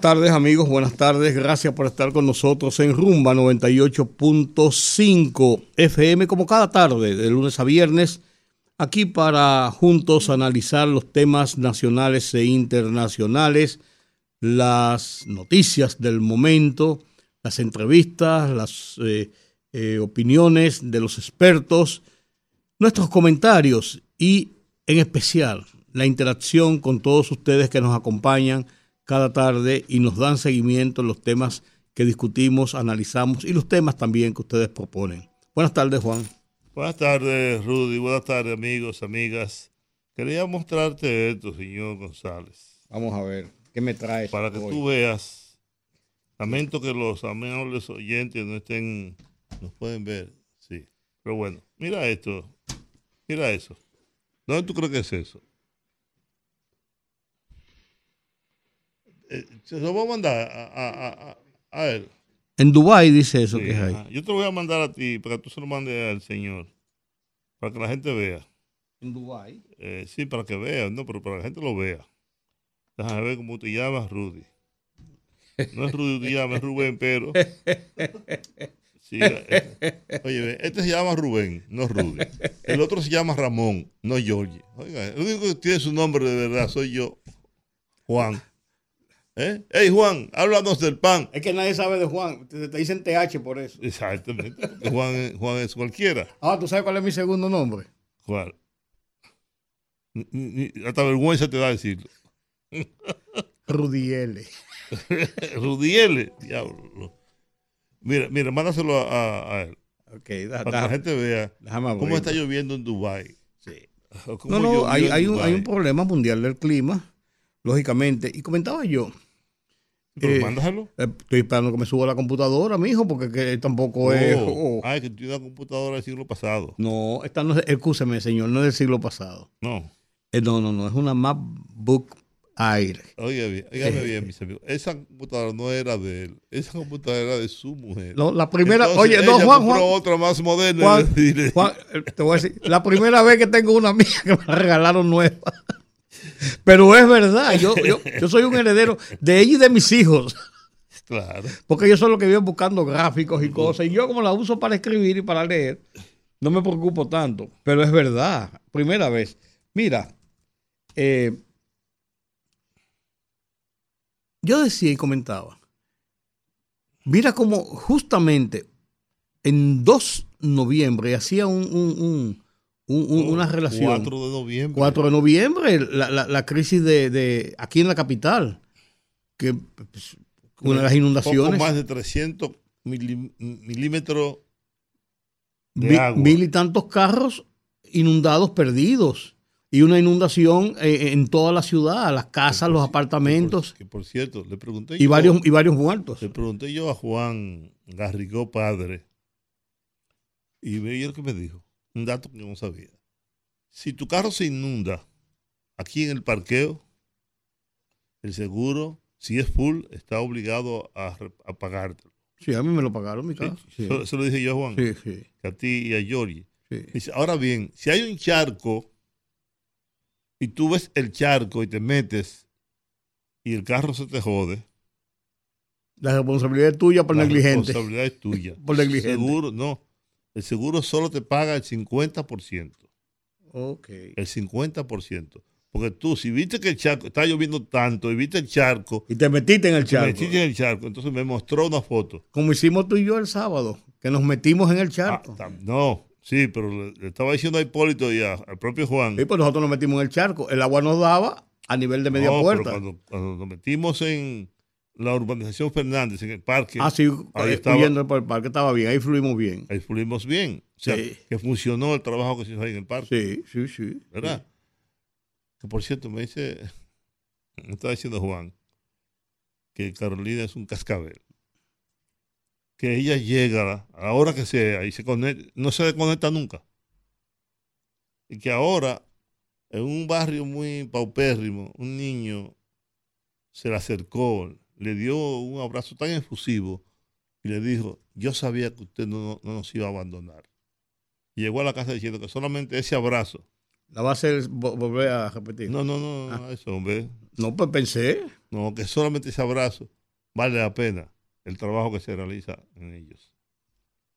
Tardes amigos, buenas tardes, gracias por estar con nosotros en Rumba 98.5 FM como cada tarde, de lunes a viernes, aquí para juntos analizar los temas nacionales e internacionales, las noticias del momento, las entrevistas, las eh, eh, opiniones de los expertos, nuestros comentarios y en especial la interacción con todos ustedes que nos acompañan cada tarde y nos dan seguimiento en los temas que discutimos, analizamos y los temas también que ustedes proponen. Buenas tardes, Juan. Buenas tardes, Rudy. Buenas tardes, amigos, amigas. Quería mostrarte esto, señor González. Vamos a ver, ¿qué me traes? Para que tú veas. Lamento que los amables oyentes no estén, nos pueden ver, sí. Pero bueno, mira esto. Mira eso. ¿Dónde tú crees que es eso? Se lo voy a mandar a, él. En Dubái dice eso que es ahí. Yo te lo voy a mandar a ti para que tú se lo mandes al señor. Para que la gente vea. ¿En Dubái? Eh, sí, para que vea, no, pero para que la gente lo vea. Déjame ver cómo te llamas, Rudy. No es Rudy te llamas, Rubén, pero. Sí, eh, oye, este se llama Rubén, no Rudy. El otro se llama Ramón, no Georgie. Oiga, el único que tiene su nombre de verdad soy yo, Juan. ¿Eh? Hey Juan, háblanos del pan. Es que nadie sabe de Juan, te, dicen TH por eso. Exactamente. Juan, Juan es cualquiera. Ah, ¿tú sabes cuál es mi segundo nombre? ¿Cuál? hasta vergüenza te da decirlo. Rudiele. Rudiele, diablo. Mira, mira, mándaselo a, él. para que la gente vea cómo está lloviendo en Dubái. Sí. No, no, hay, hay, un, hay un problema mundial del clima, lógicamente. Y comentaba yo, eh, mándaselo. Eh, estoy esperando que me suba la computadora, mijo, porque que tampoco es. Oh. Oh. Ah, que tiene una computadora del siglo pasado. No, esta no es, escúcheme, señor, no es del siglo pasado. No. Eh, no, no, no, es una MacBook Air. Oiga bien, oígame bien, mis amigos. Esa computadora no era de él, esa computadora era de su mujer. No, la primera, oye, no, Juan, Juan. otra más moderna. Juan, Juan, te voy a decir, la primera vez que tengo una mía que me regalaron nueva. Pero es verdad, yo, yo, soy un heredero de ella y de mis hijos. Claro. Porque ellos son los que viven buscando gráficos y cosas. Y yo como la uso para escribir y para leer, no me preocupo tanto. Pero es verdad, primera vez. Mira, eh, yo decía y comentaba, mira cómo justamente en 2 de noviembre hacía un una relación. 4 de noviembre. 4 de noviembre, la, la, crisis de, de, aquí en la capital, que pues, una de las inundaciones. Poco más de 300 milímetros de agua. Mil y tantos carros inundados, perdidos. Y una inundación eh, en toda la ciudad, las casas, los apartamentos. Que por, cierto, le pregunté y varios Y varios muertos. Le pregunté yo a Juan Garrigó, padre, y veía lo que me dijo un dato que no sabía. Si tu carro se inunda aquí en el parqueo, el seguro, si es full, está obligado a, a pagártelo. Sí, a mí me lo pagaron mi carro. Eso, lo dije yo a Juan. Sí, sí. a ti y a Giorgi. ahora bien, si hay un charco y tú ves el charco y te metes y el carro se te jode. La responsabilidad es tuya por negligente. La responsabilidad es tuya. por negligente. Seguro, no el seguro solo te paga el 50%. Ok. El 50%. Porque tú, si viste que el charco, está lloviendo tanto, y viste el charco. Y te metiste en el charco. metiste en el charco. Entonces me mostró una foto. Como hicimos tú y yo el sábado, que nos metimos en el charco. Ah, no, sí, pero le, estaba diciendo a Hipólito y al propio Juan. Sí, pues nosotros nos metimos en el charco. El agua nos daba a nivel de media puerta. cuando, nos metimos en, la urbanización Fernández en el parque. Ah, sí, ahí estaba, por el parque estaba bien, ahí fluimos bien. Ahí fluimos bien. O sea, que funcionó el trabajo que se hizo ahí en el parque. Sí, sí, sí. ¿Verdad? Que por cierto, me dice, me está diciendo Juan, que Carolina es un cascabel. Que ella llega a la hora que sea y se conecta, no se desconecta nunca. Y que ahora, en un barrio muy paupérrimo, un niño se le acercó, le dio un abrazo tan efusivo y le dijo, yo sabía que usted no, no nos iba a abandonar. Y llegó a la casa diciendo que solamente ese abrazo. ¿La va a hacer volver a repetir? No, no, no, ah. eso, hombre. No, pues pensé. No, que solamente ese abrazo vale la pena el trabajo que se realiza en ellos.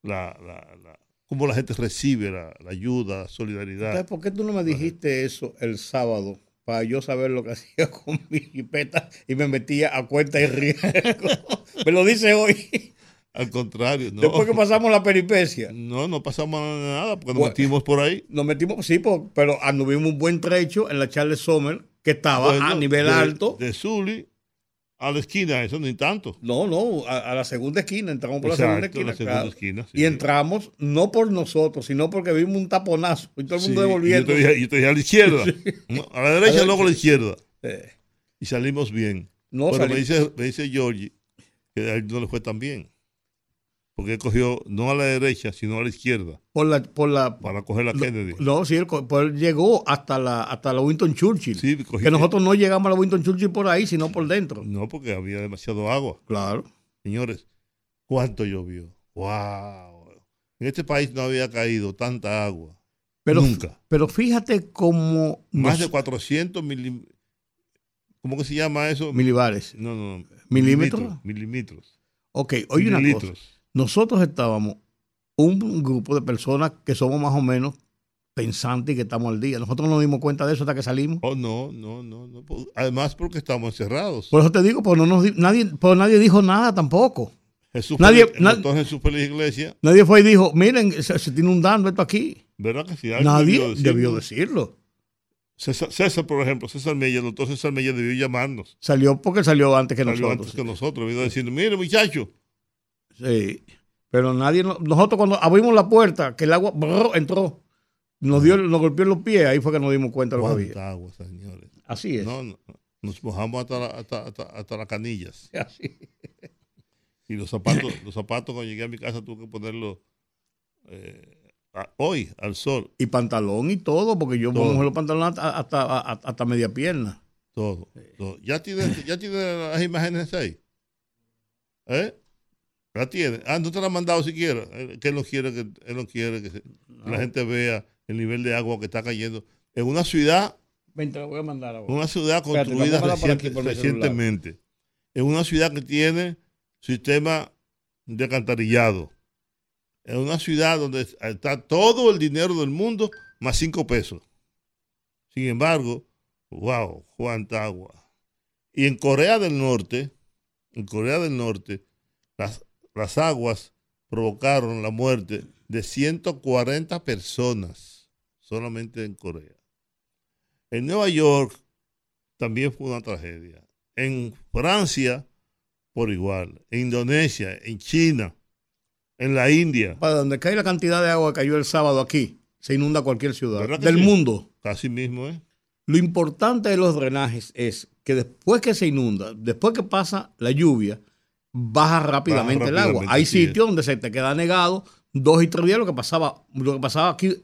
La, la, la, cómo la gente recibe la, ayuda, la solidaridad. ¿por qué tú no me dijiste eso el sábado? Para yo saber lo que hacía con mi jipeta y me metía a cuenta y riesgo. me lo dice hoy. Al contrario, no. Después que pasamos la peripecia. No, no pasamos nada porque nos metimos por ahí. Nos metimos, sí, pero anduvimos un buen trecho en la Charles Sommer, que estaba a nivel alto. De Zully a la esquina, eso ni tanto. No, no, a, la segunda esquina, entramos por la segunda esquina. Y entramos no por nosotros, sino porque vimos un taponazo y todo el mundo devolviendo. Y yo te dije a la izquierda, a la derecha, luego a la izquierda. Y salimos bien. No, Pero me dice, me dice Georgie que a él no le fue tan bien porque él cogió no a la derecha, sino a la izquierda. Por la, por la, para coger la Kennedy. No, sí, él, pues llegó hasta la, hasta la Winston Churchill. Sí, que nosotros no llegamos a la Winston Churchill por ahí, sino por dentro. No, porque había demasiado agua. Claro. Señores, ¿cuánto llovió? ¡Wow! En este país no había caído tanta agua. Pero, Nunca. Pero fíjate cómo... Más de 400 milímetros. ¿Cómo que se llama eso? Milibares. No, no. ¿Milímetros? Milímetros. Ok, oye una cosa. Nosotros estábamos un grupo de personas que somos más o menos pensantes y que estamos al día. Nosotros no nos dimos cuenta de eso hasta que salimos. Oh, no, no, no. no. Además, porque estamos encerrados. Por eso te digo, pues no nos, nadie, pues nadie dijo nada tampoco. Jesús nadie, entonces Jesús fue la iglesia. Nadie fue y dijo, miren, se, está inundando esto aquí. ¿Verdad que sí? Nadie debió decirlo. César, por ejemplo, César Mella, el doctor César Mella debió llamarnos. Salió porque salió antes que salió nosotros. antes que nosotros. Vino diciendo, mire muchacho, Sí. Pero nadie, nosotros cuando abrimos la puerta, que el agua entró, nos dio, nos golpeó en los pies, ahí fue que nos dimos cuenta de lo que había. agua, señores. Así es. No, nos mojamos hasta, hasta, hasta, las canillas. Así. Y los zapatos, los zapatos cuando llegué a mi casa tuve que ponerlos eh, hoy al sol. Y pantalón y todo, porque yo pongo los pantalones hasta, hasta, media pierna. Todo, ¿Ya tienes ya tiene las imágenes ahí? ¿Eh? La tiene. Ah, no te la ha mandado siquiera. Que él no quiere que, él no quiere que, la gente vea el nivel de agua que está cayendo. En una ciudad. Ven, te la voy a mandar ahora. Una ciudad construida recientemente. En una ciudad que tiene sistema de alcantarillado. En una ciudad donde está todo el dinero del mundo más cinco pesos. Sin embargo, wow, cuánta agua. Y en Corea del Norte, en Corea del Norte, las las aguas provocaron la muerte de 140 personas solamente en Corea. En Nueva York también fue una tragedia. En Francia, por igual. En Indonesia, en China, en la India. Para donde cae la cantidad de agua que cayó el sábado aquí, se inunda cualquier ciudad del mundo. Casi mismo, ¿eh? Lo importante de los drenajes es que después que se inunda, después que pasa la lluvia, baja rápidamente, el agua. Hay sitios donde se te queda negado dos y tres días lo que pasaba, lo que pasaba aquí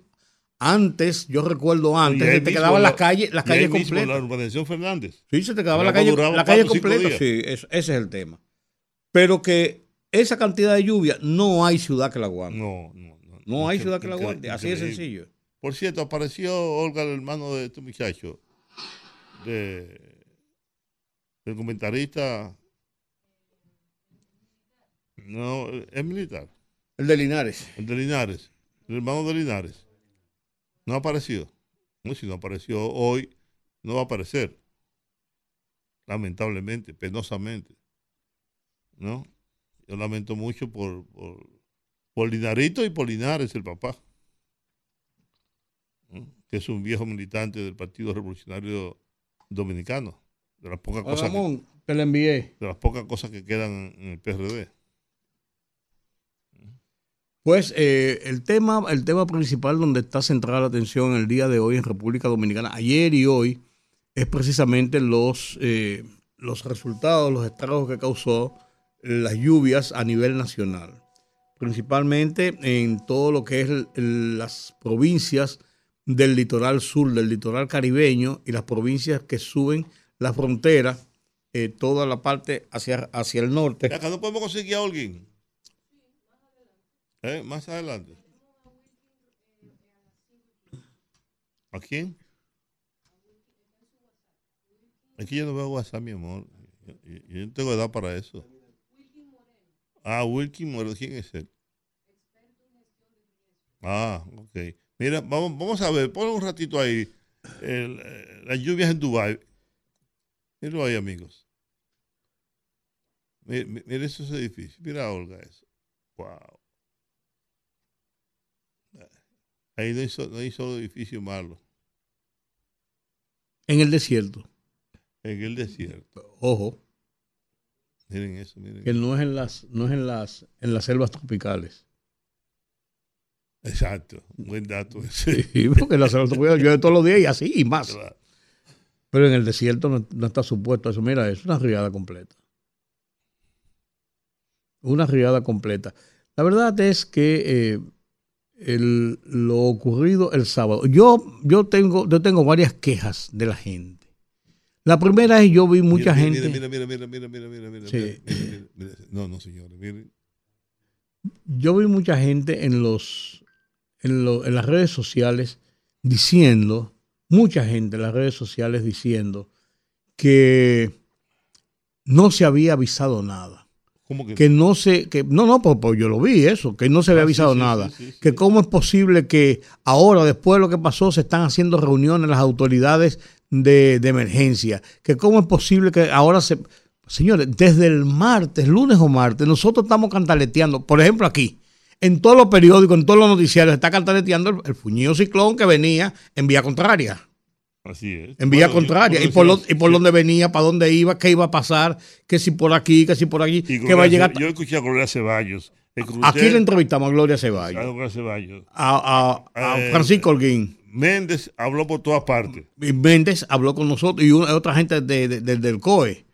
antes, yo recuerdo antes, se te quedaban las calles, las calles completas. La urbanización Fernández. Sí, se te quedaba la calle, la calle completa. Sí, ese es el tema. Pero que esa cantidad de lluvia, no hay ciudad que la aguante. No, no, no. No hay ciudad que la aguante. Así de sencillo. Por cierto, apareció Olga, el hermano de este muchacho, de, del comentarista no, es militar. El de Linares. El de Linares. El hermano de Linares. No ha aparecido. No, si no apareció hoy, no va a aparecer. Lamentablemente, penosamente. ¿No? Yo lamento mucho por, por, Linarito y por Linares, el papá. Que es un viejo militante del Partido Revolucionario Dominicano. De las pocas cosas. que, le envié. De las pocas cosas que quedan en el PRD. Pues eh, el, tema, el tema principal donde está centrada la atención el día de hoy en República Dominicana, ayer y hoy, es precisamente los, eh, los resultados, los estragos que causó las lluvias a nivel nacional, principalmente en todo lo que es las provincias del litoral sur, del litoral caribeño y las provincias que suben la frontera, eh, toda la parte hacia, hacia el norte. Acá no podemos conseguir a alguien. ¿Eh? Más adelante. ¿A quién? Aquí yo no veo WhatsApp, mi amor. Yo, no tengo edad para eso. Ah, Wilkin Moreno. ¿Quién es él? Ah, ok. Mira, vamos, vamos a ver, pon un ratito ahí. Eh, las lluvias en Dubái. Míralo ahí, amigos. Mira, esos edificios. Mira, Olga, eso. Wow. Ahí no hizo, no hizo edificio malo. En el desierto. En el desierto. Ojo. Miren eso, miren. Que no es en las, no es en las, en las selvas tropicales. Exacto, buen dato. Sí, porque en las selvas tropicales llueve todos los días y así y más. Pero en el desierto no, está supuesto eso. Mira, es una riada completa. Una riada completa. La verdad es que eh, el, lo ocurrido el sábado. Yo, yo, tengo, yo tengo varias quejas de la gente. La primera es yo vi mucha gente. Mira, mira, mira, mira, mira, mira, mira, sí. No, no, señores, miren. Yo vi mucha gente en los en, lo, en las redes sociales diciendo, mucha gente en las redes sociales diciendo que no se había avisado nada que? no se, que no, no, pues, pues, yo lo vi eso, que no se había ah, avisado nada, que cómo es posible que ahora, después de lo que pasó, se están haciendo reuniones las autoridades de, de emergencia, que cómo es posible que ahora se, señores, desde el martes, lunes o martes, nosotros estamos cantaleteando, por ejemplo aquí, en todos los periódicos, en todos los noticiarios, está cantaleteando el, el fuñido ciclón que venía en vía contraria. Así es. En vía contraria. y por, y por dónde venía, para dónde iba, qué iba a pasar, que si por aquí, que si por allí, que va a llegar. Yo escuché a Gloria Ceballos. Aquí le entrevistamos a Gloria Ceballos. A Gloria Ceballos. A, eh, Francisco Holguín. Méndez habló por todas partes. Y Méndez habló con nosotros y otra gente del COE.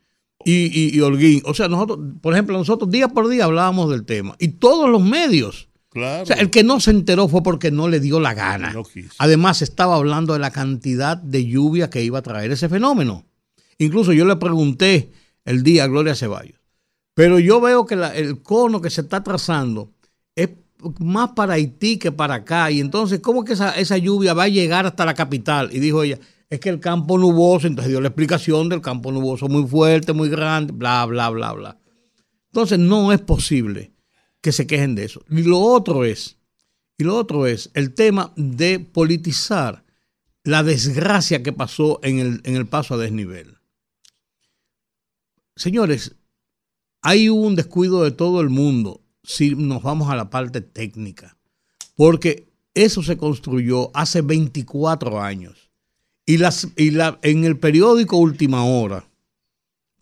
Y, y, Holguín. O sea, nosotros, por ejemplo, nosotros día por día hablábamos del tema. Y todos los medios o sea, el que no se enteró fue porque no le dio la gana. Además, estaba hablando de la cantidad de lluvia que iba a traer ese fenómeno. Incluso yo le pregunté el día a Gloria Ceballos. Pero yo veo que el cono que se está trazando es más para Haití que para acá. Y entonces, ¿cómo que esa, esa lluvia va a llegar hasta la capital? Y dijo ella, es que el campo nuboso, entonces dio la explicación del campo nuboso muy fuerte, muy grande, bla, bla, bla, bla. Entonces, no es posible que se quejen de eso. Y lo otro es, y lo otro es el tema de politizar la desgracia que pasó en el, en el paso a desnivel. Señores, hay un descuido de todo el mundo si nos vamos a la parte técnica, porque eso se construyó hace 24 años. Y, las, y la, en el periódico Última Hora,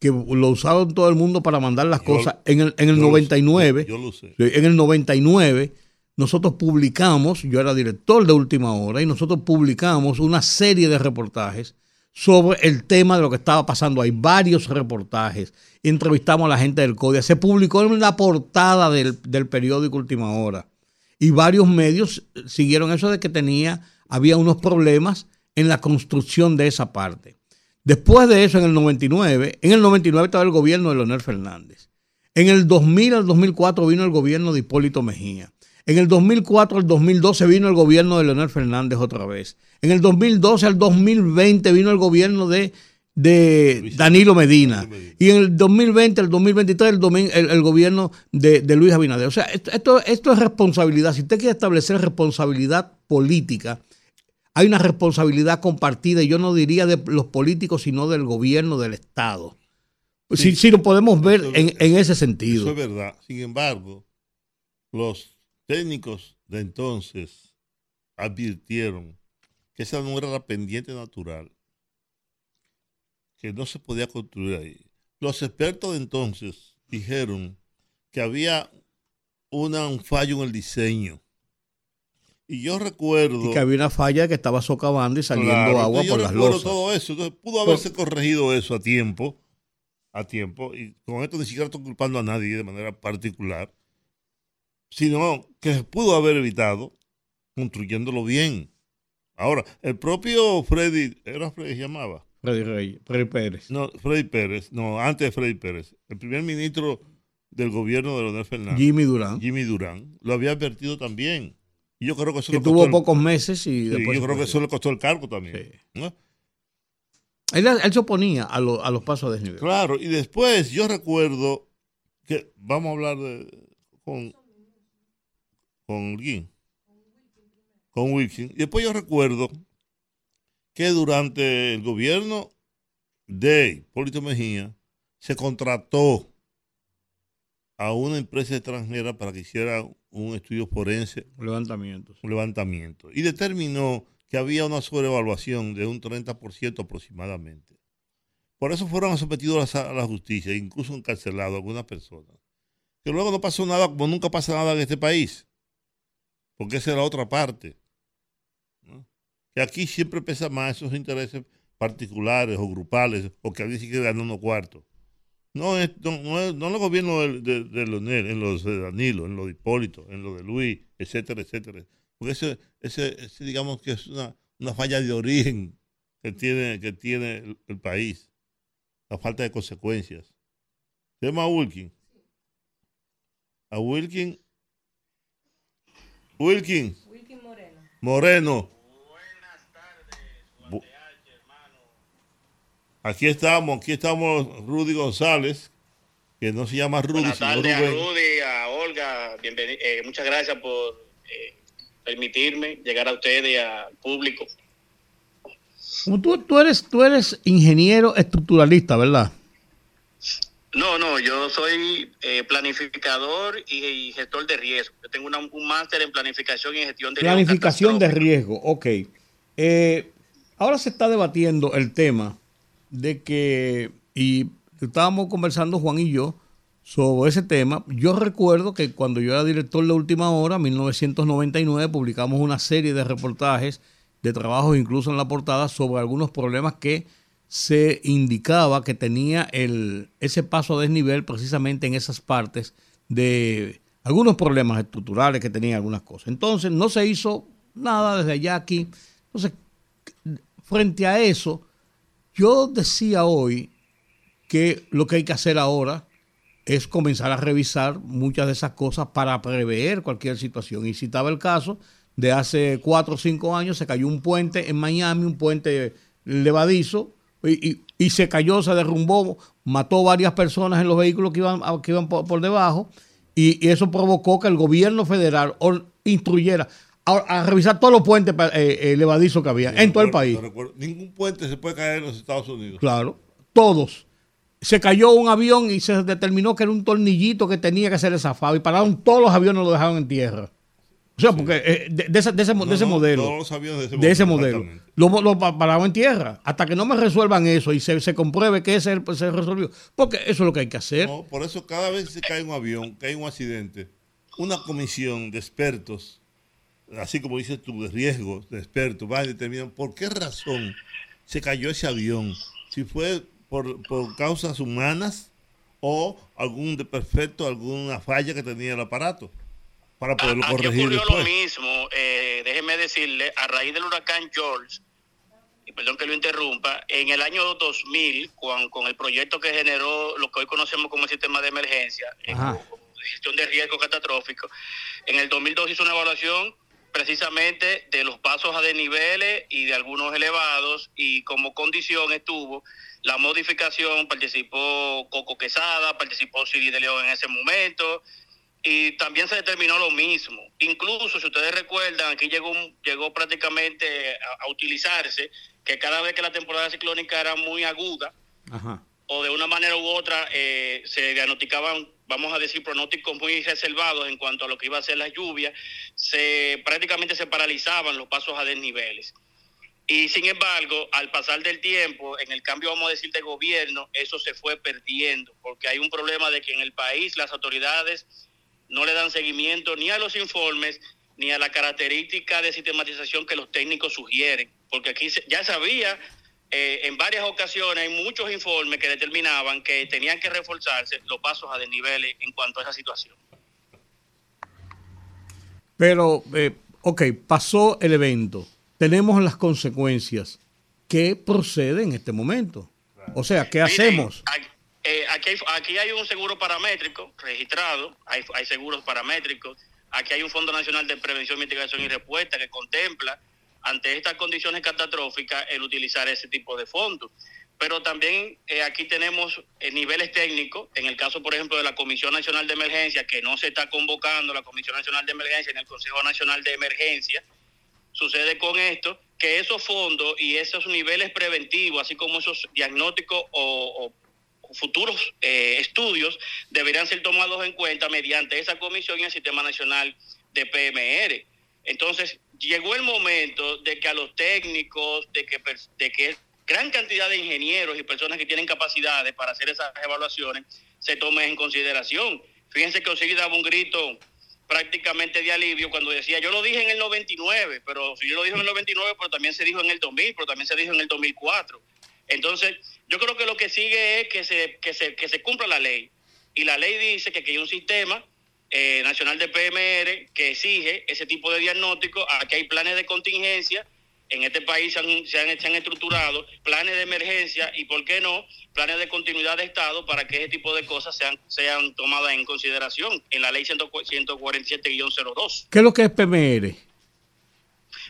que lo usaron todo el mundo para mandar las cosas. En el, en el 99, yo lo sé. en el 99, nosotros publicamos, yo era director de Última Hora, y nosotros publicamos una serie de reportajes sobre el tema de lo que estaba pasando. Hay varios reportajes. Entrevistamos a la gente del CODIA. Se publicó en la portada del, del periódico Última Hora. Y varios medios siguieron eso de que tenía, había unos problemas en la construcción de esa parte. Después de eso, en el 99, en el 99 estaba el gobierno de Leonel Fernández. En el 2000 al 2004 vino el gobierno de Hipólito Mejía. En el 2004 al 2012 vino el gobierno de Leonel Fernández otra vez. En el 2012 al 2020 vino el gobierno de, de Danilo Medina. Y en el 2020 al 2023 el, el, gobierno de, de, Luis Abinader. O sea, esto, esto es responsabilidad. Si usted quiere establecer responsabilidad política, hay una responsabilidad compartida, y yo no diría de los políticos, sino del gobierno, del Estado. si, lo podemos ver en, en, ese sentido. Eso es verdad. Sin embargo, los técnicos de entonces advirtieron que esa no era la pendiente natural, que no se podía construir ahí. Los expertos de entonces dijeron que había una, un fallo en el diseño y yo recuerdo. Y que había una falla que estaba socavando y saliendo agua por las losas. todo eso. Entonces pudo haberse corregido eso a tiempo. a tiempo, y con esto ni siquiera estoy culpando a nadie de manera particular, sino que se pudo haber evitado construyéndolo bien. Ahora, el propio Freddy, ¿era Freddy se llamaba? Freddy Rey, Freddy Pérez. No, Freddy Pérez, no, antes de Freddy Pérez, el primer ministro del gobierno de Leonel Fernández. Jimmy Durán. Jimmy Durán, lo había advertido también. Y yo creo que eso que le tuvo pocos meses y sí, después. yo creo que eso le costó el cargo también. Sí. ¿no? Él, él se oponía a, lo- a los pasos a desnivel. Claro, y después yo recuerdo que vamos a hablar de con con Holguín, con Wilkin. Y después yo recuerdo que durante el gobierno de Hipólito Mejía se contrató a una empresa extranjera para que hiciera un estudio forense Levantamientos. un levantamiento y determinó que había una sobrevaluación de un 30% aproximadamente. Por eso fueron sometidos a la, a la justicia, incluso encarcelados algunas personas. Que luego no pasó nada, como nunca pasa nada en este país, porque esa es la otra parte. ¿no? Que aquí siempre pesa más esos intereses particulares o grupales, o que alguien sí quiere ganar unos cuartos. No es, no, no es, no los gobiernos de, de, de Leonel, en los de Danilo, en los de Hipólito, en los de Luis, etcétera, etcétera. Porque ese, ese, ese digamos que es una, una falla de origen que tiene, que tiene el, el país. La falta de consecuencias. Se llama Wilkin. A Wilkin. Wilkin. Wilkin Moreno. Moreno. Aquí estamos, aquí estamos Rudy González, que no se llama Rudy, Buenas tardes a. Rudy, a Olga, eh, muchas gracias por eh, permitirme llegar a ustedes y al público. Tú, tú, eres, tú eres ingeniero estructuralista, ¿verdad? No, no, yo soy eh, planificador y, y gestor de riesgo. Yo tengo una- un máster en planificación y gestión de riesgo Planificación de riesgo, ok. Eh, ahora se está debatiendo el tema de que, y estábamos conversando Juan y yo sobre ese tema. Yo recuerdo que cuando yo era director de Última Hora, 1999, publicamos una serie de reportajes, de trabajos incluso en la portada, sobre algunos problemas que se indicaba que tenía el, ese paso a desnivel precisamente en esas partes de algunos problemas estructurales que tenía algunas cosas. Entonces no se hizo nada desde allá aquí. Entonces, frente a eso, yo decía hoy que lo que hay que hacer ahora es comenzar a revisar muchas de esas cosas para prever cualquier situación. Y citaba el caso de hace cuatro o cinco años, se cayó un puente en Miami, un puente levadizo, y, y- se cayó, se derrumbó, mató varias personas en los vehículos que iban, por, debajo, y, y eso provocó que el gobierno federal instruyera a, a revisar todos los puentes eh, eh, levadizos que había en todo el país. recuerdo- ningún puente se puede caer en los Estados Unidos. Claro, todos. Se cayó un avión y se determinó que era un tornillito que tenía que ser zafado y pararon todos los aviones lo dejaron en tierra. O sea, porque eh, de, de ese, de ese mo- de No, ese no, modelo, Todos los aviones de ese, de ese modelo, lo, pararon en tierra. Hasta que no me resuelvan eso y se, se compruebe que ese pues, se resolvió. Porque eso es lo que hay que hacer. No, por eso cada vez que se cae un avión, que hay un accidente, una comisión de expertos, así como dices tú, de riesgos, de expertos, van y determinan por qué razón se cayó ese avión. Si fue por, por causas humanas o algún desperfecto, alguna falla que tenía el aparato, para poderlo Aquí corregir ocurrió después. lo mismo, eh, déjeme decirle, a raíz del huracán George, y perdón que lo interrumpa, en el año 2000, con, con el proyecto que generó lo que hoy conocemos como el sistema de emergencia, eh, gestión de riesgo catastrófico, en el 2002 hizo una evaluación precisamente de los pasos a desniveles y de algunos elevados, y como condición estuvo la modificación, participó Coco Quesada, participó Siri de León en ese momento, y también se determinó lo mismo. Incluso, si ustedes recuerdan, aquí llegó, llegó prácticamente a, a utilizarse que cada vez que la temporada ciclónica era muy aguda, Ajá. o de una manera u otra eh, se diagnosticaban, vamos a decir, pronósticos muy reservados en cuanto a lo que iba a ser las lluvias, se prácticamente se paralizaban los pasos a desniveles. Y sin embargo, al pasar del tiempo, en el cambio, vamos a decir, de gobierno, eso se fue perdiendo, porque hay un problema de que en el país las autoridades no le dan seguimiento ni a los informes ni a la característica de sistematización que los técnicos sugieren, porque aquí ya sabía eh, en varias ocasiones hay muchos informes que determinaban que tenían que reforzarse los pasos a desniveles en cuanto a esa situación. Pero, eh, ok, pasó el evento, tenemos las consecuencias. ¿Qué procede en este momento? O sea, ¿qué hacemos? Eh, aquí, hay, aquí hay un seguro paramétrico registrado, hay, hay seguros paramétricos, aquí hay un Fondo Nacional de Prevención, Mitigación y Respuesta que contempla ante estas condiciones catastróficas el utilizar ese tipo de fondos. Pero también eh, aquí tenemos eh, niveles técnicos, en el caso, por ejemplo, de la Comisión Nacional de Emergencia, que no se está convocando la Comisión Nacional de Emergencia en el Consejo Nacional de Emergencia, sucede con esto que esos fondos y esos niveles preventivos, así como esos diagnósticos o, futuros eh, estudios, deberían ser tomados en cuenta mediante esa comisión y el Sistema Nacional de PMR. Entonces, llegó el momento de que a los técnicos, de que, de que gran cantidad de ingenieros y personas que tienen capacidades para hacer esas evaluaciones se tomen en consideración. Fíjense que Osiris daba un grito prácticamente de alivio cuando decía, yo lo dije en el 99, pero si yo lo dije en el 99, pero también se dijo en el 2000, pero también se dijo en el 2004. Entonces, yo creo que lo que sigue es que se, que se, que se cumpla la ley. Y la ley dice que, que hay un sistema eh, nacional de PMR que exige ese tipo de diagnóstico. Aquí hay planes de contingencia. En este país se han, se han, estructurado planes de emergencia y, ¿por qué no?, planes de continuidad de Estado para que ese tipo de cosas sean, sean tomadas en consideración en la ley 147-02. ¿Qué es lo que es PMR?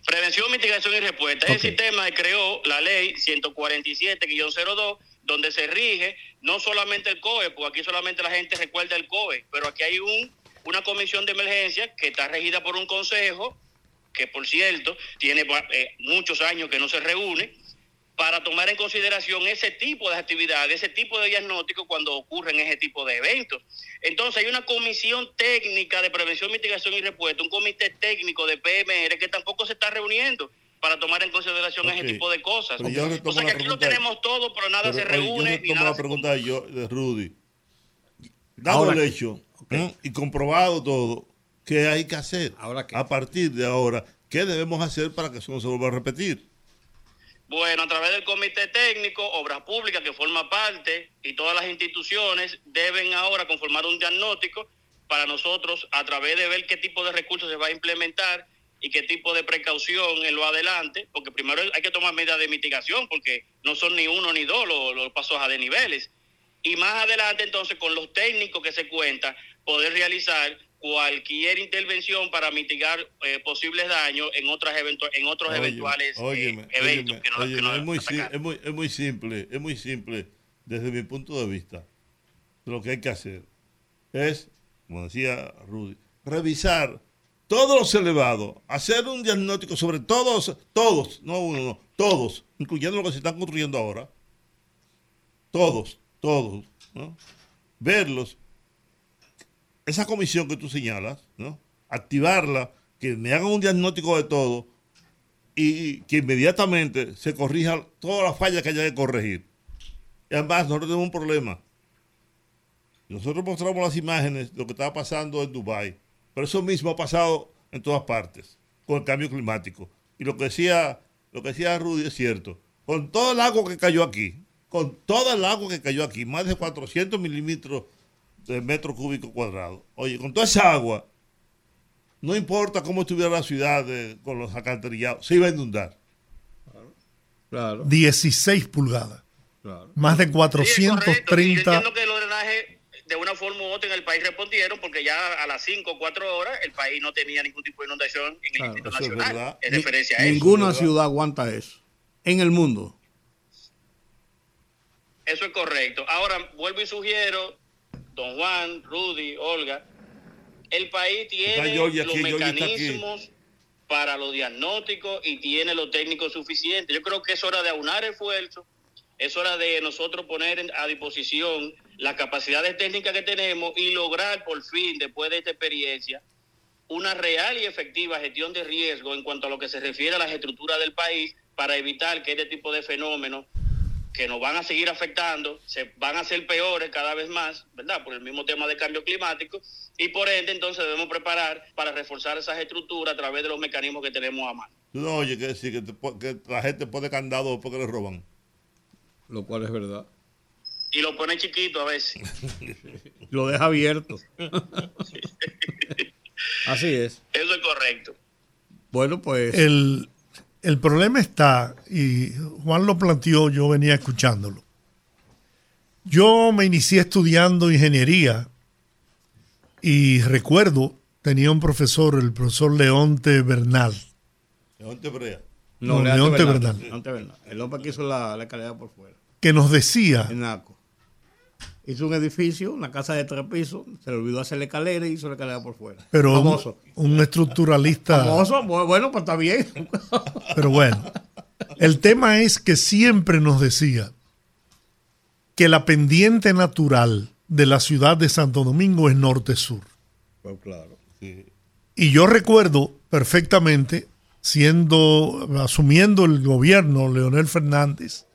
Prevención, mitigación y respuesta. Es el sistema que creó la ley 147-02 donde se rige no solamente el COE, porque aquí solamente la gente recuerda el COE, pero aquí hay un una comisión de emergencia que está regida por un consejo, que por cierto tiene eh, muchos años que no se reúne, para tomar en consideración ese tipo de actividades, ese tipo de diagnóstico cuando ocurren ese tipo de eventos. Entonces hay una comisión técnica de prevención, mitigación y respuesta, un comité técnico de PMR que tampoco se está reuniendo para tomar en consideración ese tipo de cosas. o sea que aquí lo tenemos todo, pero nada se reúne. Yo tomo la pregunta yo, de Rudy. Dado el hecho y comprobado todo, ¿qué hay que hacer? ¿Ahora A partir de ahora, ¿qué debemos hacer para que eso no se vuelva a repetir? Bueno, a través del comité técnico, Obras Públicas, que forma parte, y todas las instituciones deben ahora conformar un diagnóstico para nosotros, a través de ver qué tipo de recursos se va a implementar y qué tipo de precaución en lo adelante, porque primero hay que tomar medidas de mitigación, porque no son ni uno ni dos los, los pasos a de niveles. Y más adelante, entonces, con los técnicos que se cuentan, poder realizar cualquier intervención para mitigar eh, posibles daños en otras en otros eventuales eh, eventos es, muy, es, muy, simple es muy simple desde mi punto de vista. Lo que hay que hacer es como decía Rudy revisar todos los elevados hacer un diagnóstico sobre todos todos no uno no todos incluyendo lo que se están construyendo ahora. Todos todos ¿no? verlos esa comisión que tú señalas, ¿no? activarla, que me hagan un diagnóstico de todo y que inmediatamente se corrija todas las fallas que haya que corregir. Y además, nosotros tenemos un problema. Nosotros mostramos las imágenes de lo que estaba pasando en Dubái, pero eso mismo ha pasado en todas partes con el cambio climático. Y lo que decía, lo que decía Rudy es cierto. Con todo el agua que cayó aquí, con todo el agua que cayó aquí, más de 400 milímetros de metro cúbico cuadrado. Oye, con toda esa agua, no importa cómo estuviera la ciudad con los alcantarillados, se iba a inundar. Claro. 16 pulgadas. Más de 430. Sí, entiendo que los drenajes de una forma u otra en el país respondieron porque ya a las 5 o 4 horas el país no tenía ningún tipo de inundación en el Instituto Nacional. Es referencia a eso. Ninguna ciudad aguanta eso en el mundo. Eso es correcto. Ahora vuelvo y sugiero don Juan, Rudy, Olga, el país tiene los mecanismos para los diagnósticos y tiene los técnicos suficientes. Yo creo que es hora de aunar esfuerzos, es hora de nosotros poner a disposición las capacidades técnicas que tenemos y lograr por fin, después de esta experiencia, una real y efectiva gestión de riesgo en cuanto a lo que se refiere a las estructuras del país para evitar que este tipo de fenómenos que nos van a seguir afectando, se van a ser peores cada vez más, ¿verdad? Por el mismo tema de cambio climático y por ende entonces debemos preparar para reforzar esas estructuras a través de los mecanismos que tenemos a mano. No, oye, que decir que, la gente puede candado porque le roban. Lo cual es verdad. Y lo pone chiquito a veces. lo deja abierto. Así es. Eso es correcto. Bueno, pues. El, el problema está, y Juan lo planteó, yo venía escuchándolo. Yo me inicié estudiando ingeniería y recuerdo, tenía un profesor, el profesor Leonte Bernal. Leonte Brea. No, Leonte, Bernal. Bernal. El hombre que hizo la, la calidad por fuera. Que nos decía. Hizo un edificio, una casa de tres pisos, se le olvidó hacerle escalera y hizo la escalera por fuera. Pero Famoso. Un, estructuralista. Famoso, bueno, pues está bien. Pero bueno, el tema es que siempre nos decía que la pendiente natural de la ciudad de Santo Domingo es norte-sur. Pues claro. Y yo recuerdo perfectamente, siendo, asumiendo el gobierno Leonel Fernández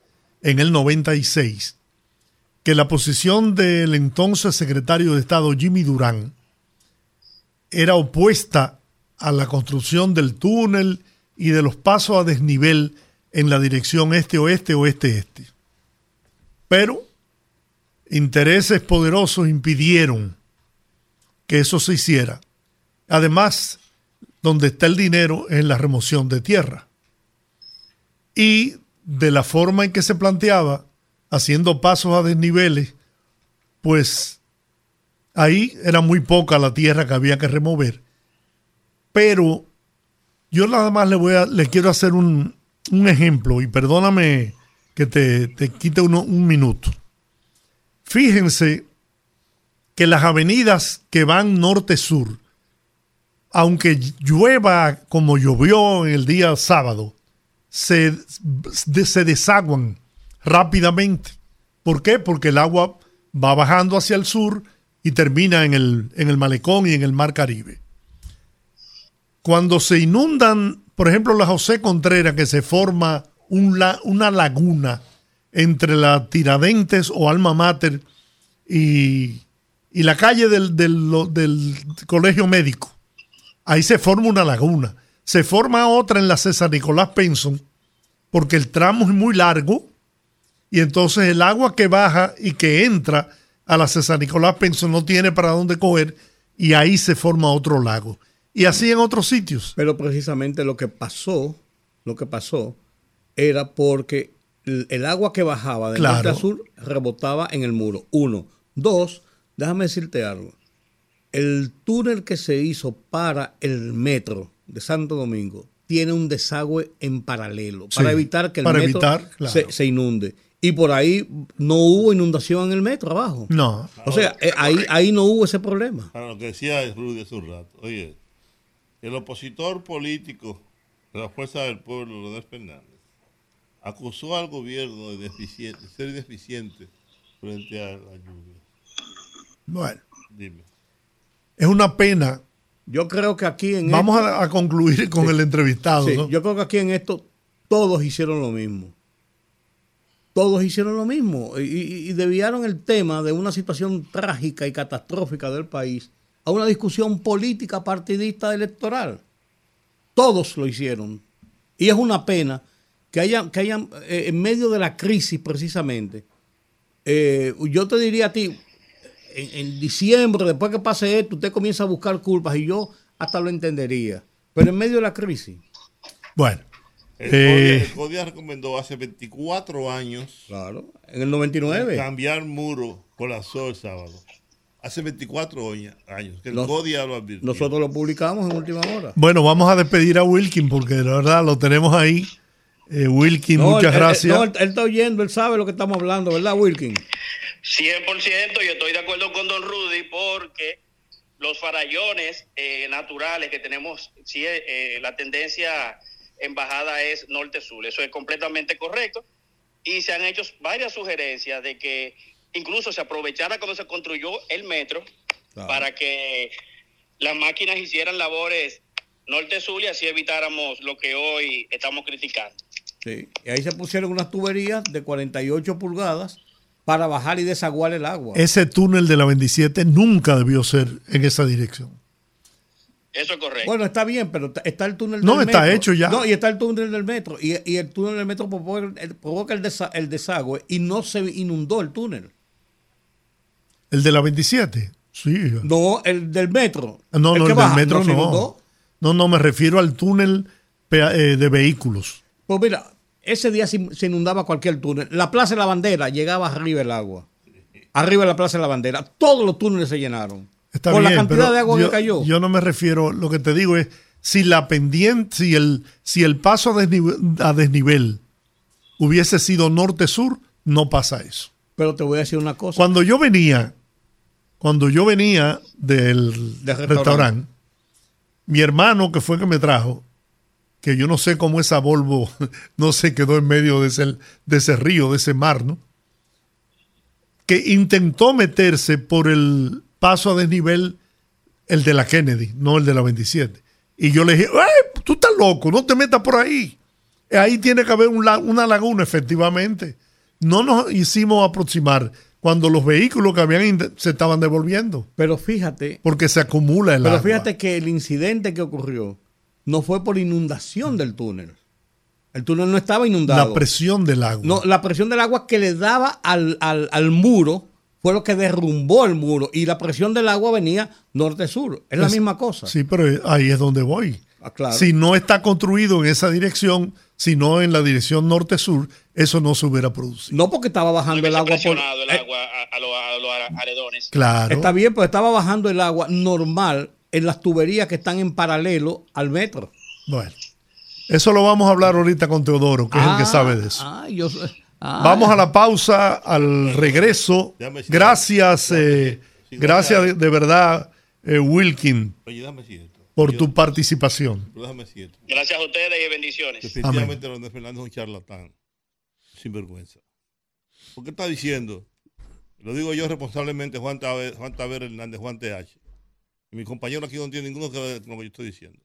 en el 96, que la posición del entonces secretario de Estado Jimmy Durán era opuesta a la construcción del túnel y de los pasos a desnivel en la dirección este-oeste, oeste-este. Pero intereses poderosos impidieron que eso se hiciera. Además, donde está el dinero es en la remoción de tierra. Y de la forma en que se planteaba, haciendo pasos a desniveles, pues ahí era muy poca la tierra que había que remover. Pero yo nada más le voy a, le quiero hacer un, ejemplo y perdóname que te, quite un minuto. Fíjense que las avenidas que van norte-sur, aunque llueva como llovió el día sábado, se, se desaguan rápidamente. ¿Por qué? Porque el agua va bajando hacia el sur y termina en el, en el malecón y en el mar Caribe. Cuando se inundan, por ejemplo, la José Contreras, que se forma una laguna entre la Tiradentes o Alma Mater y, la calle del, del, colegio médico, ahí se forma una laguna. Se forma otra en la César Nicolás Penson, porque el tramo es muy largo y entonces el agua que baja y que entra a la César Nicolás Penson no tiene para dónde coger y ahí se forma otro lago. Y así en otros sitios. Pero precisamente lo que pasó, lo que pasó era porque el, agua que bajaba del norte a sur rebotaba en el muro. Uno. Dos, déjame decirte algo. El túnel que se hizo para el metro de Santo Domingo tiene un desagüe en paralelo para evitar que el metro se inunde y por ahí no hubo inundación en el metro abajo. No. O sea, eh, ahí, ahí no hubo ese problema. Para lo que decía Rudy hace un rato, oye, el opositor político de la Fuerza del Pueblo, Rodríguez Fernández, acusó al gobierno de, ser deficiente frente a la lluvia. Bueno. Dime. Es una pena. Yo creo que aquí en Vamos a, concluir con el entrevistado. Yo creo que aquí en esto todos hicieron lo mismo todos hicieron lo mismo y, desviaron el tema de una situación trágica y catastrófica del país a una discusión política partidista electoral. Todos lo hicieron. Y es una pena que hayan, que hayan eh, en medio de la crisis precisamente, eh, yo te diría a ti, en, diciembre, después que pase esto, usted comienza a buscar culpas y yo hasta lo entendería. Pero en medio de la crisis. Bueno, el, CODIA, eh, recomendó hace 24 años. Claro, en el 99. Cambiar muro por la sol sábado. Hace 24 años que el CODIA lo advirtió. Nosotros lo publicamos en última hora. Bueno, vamos a despedir a Wilkin porque de verdad lo tenemos ahí. Eh, Wilkin, muchas gracias. él, está oyendo, él sabe lo que estamos hablando, ¿verdad, Wilkin? 100%, yo estoy de acuerdo con Don Rudy porque los farallones eh, naturales que tenemos, sí, la tendencia embajada es norte-sur. Eso es completamente correcto. Y se han hecho varias sugerencias de que incluso se aprovechara cuando se construyó el metro para que las máquinas hicieran labores norte-sur y así evitáramos lo que hoy estamos criticando. Sí, y ahí se pusieron unas tuberías de 48 pulgadas para bajar y desaguar el agua. Ese túnel de la 27 nunca debió ser en esa dirección. Eso es correcto. Bueno, está bien, pero está el túnel del metro. No, está hecho ya. No, y está el túnel del metro. Y, y el túnel del metro provoca, el, el, desagüe y no se inundó el túnel. ¿El de la 27? Sí. No, el del metro. No, no, el, del metro no. No, no, me refiero al túnel eh, de vehículos. Pues mira, ese día se, inundaba cualquier túnel. La Plaza de la Bandera llegaba arriba el agua. Arriba de la Plaza de la Bandera. Todos los túneles se llenaron. Está con la cantidad de agua que cayó. Yo no me refiero, lo que te digo es, si la pendiente, si el, si el paso a desnivel, hubiese sido norte-sur, no pasa eso. Pero te voy a decir una cosa. Cuando yo venía, cuando yo venía del restaurante, mi hermano, que fue que me trajo, que yo no sé cómo esa Volvo no se quedó en medio de ese, de ese río, de ese mar, ¿no? Que intentó meterse por el paso a desnivel, el de la Kennedy, no el de la 27. Y yo le dije, ¡ay! Tú estás loco, no te metas por ahí. Ahí tiene que haber una laguna, efectivamente. No nos hicimos aproximar cuando los vehículos que habían se estaban devolviendo. Pero fíjate. Porque se acumula el agua. Pero fíjate que el incidente que ocurrió no fue por inundación del túnel. El túnel no estaba inundado. La presión del agua. No, la presión del agua que le daba al, muro fue lo que derrumbó el muro. Y la presión del agua venía norte-sur. Es, la misma cosa. Sí, pero ahí es donde voy. Ah, si no está construido en esa dirección, sino en la dirección norte-sur, eso no se hubiera producido. No porque estaba bajando el agua por... el eh, agua a, los, aredones. Claro. Está bien, pues estaba bajando el agua normal en las tuberías que están en paralelo al metro. Bueno, eso lo vamos a hablar ahorita con Teodoro, que es el que ah, sabe de eso. Ah, ah. vamos a la pausa, al regreso. Gracias, eh, gracias de, verdad, eh, Wilkin, por tu participación. Gracias a ustedes y bendiciones. Definitivamente Ronald Fernández es un charlatán, sin vergüenza. ¿Por qué está diciendo? Lo digo yo responsablemente, Juan Taver, Juan Taver Hernández, Juan TH mi compañero aquí no tiene ninguno que ver con lo que yo estoy diciendo.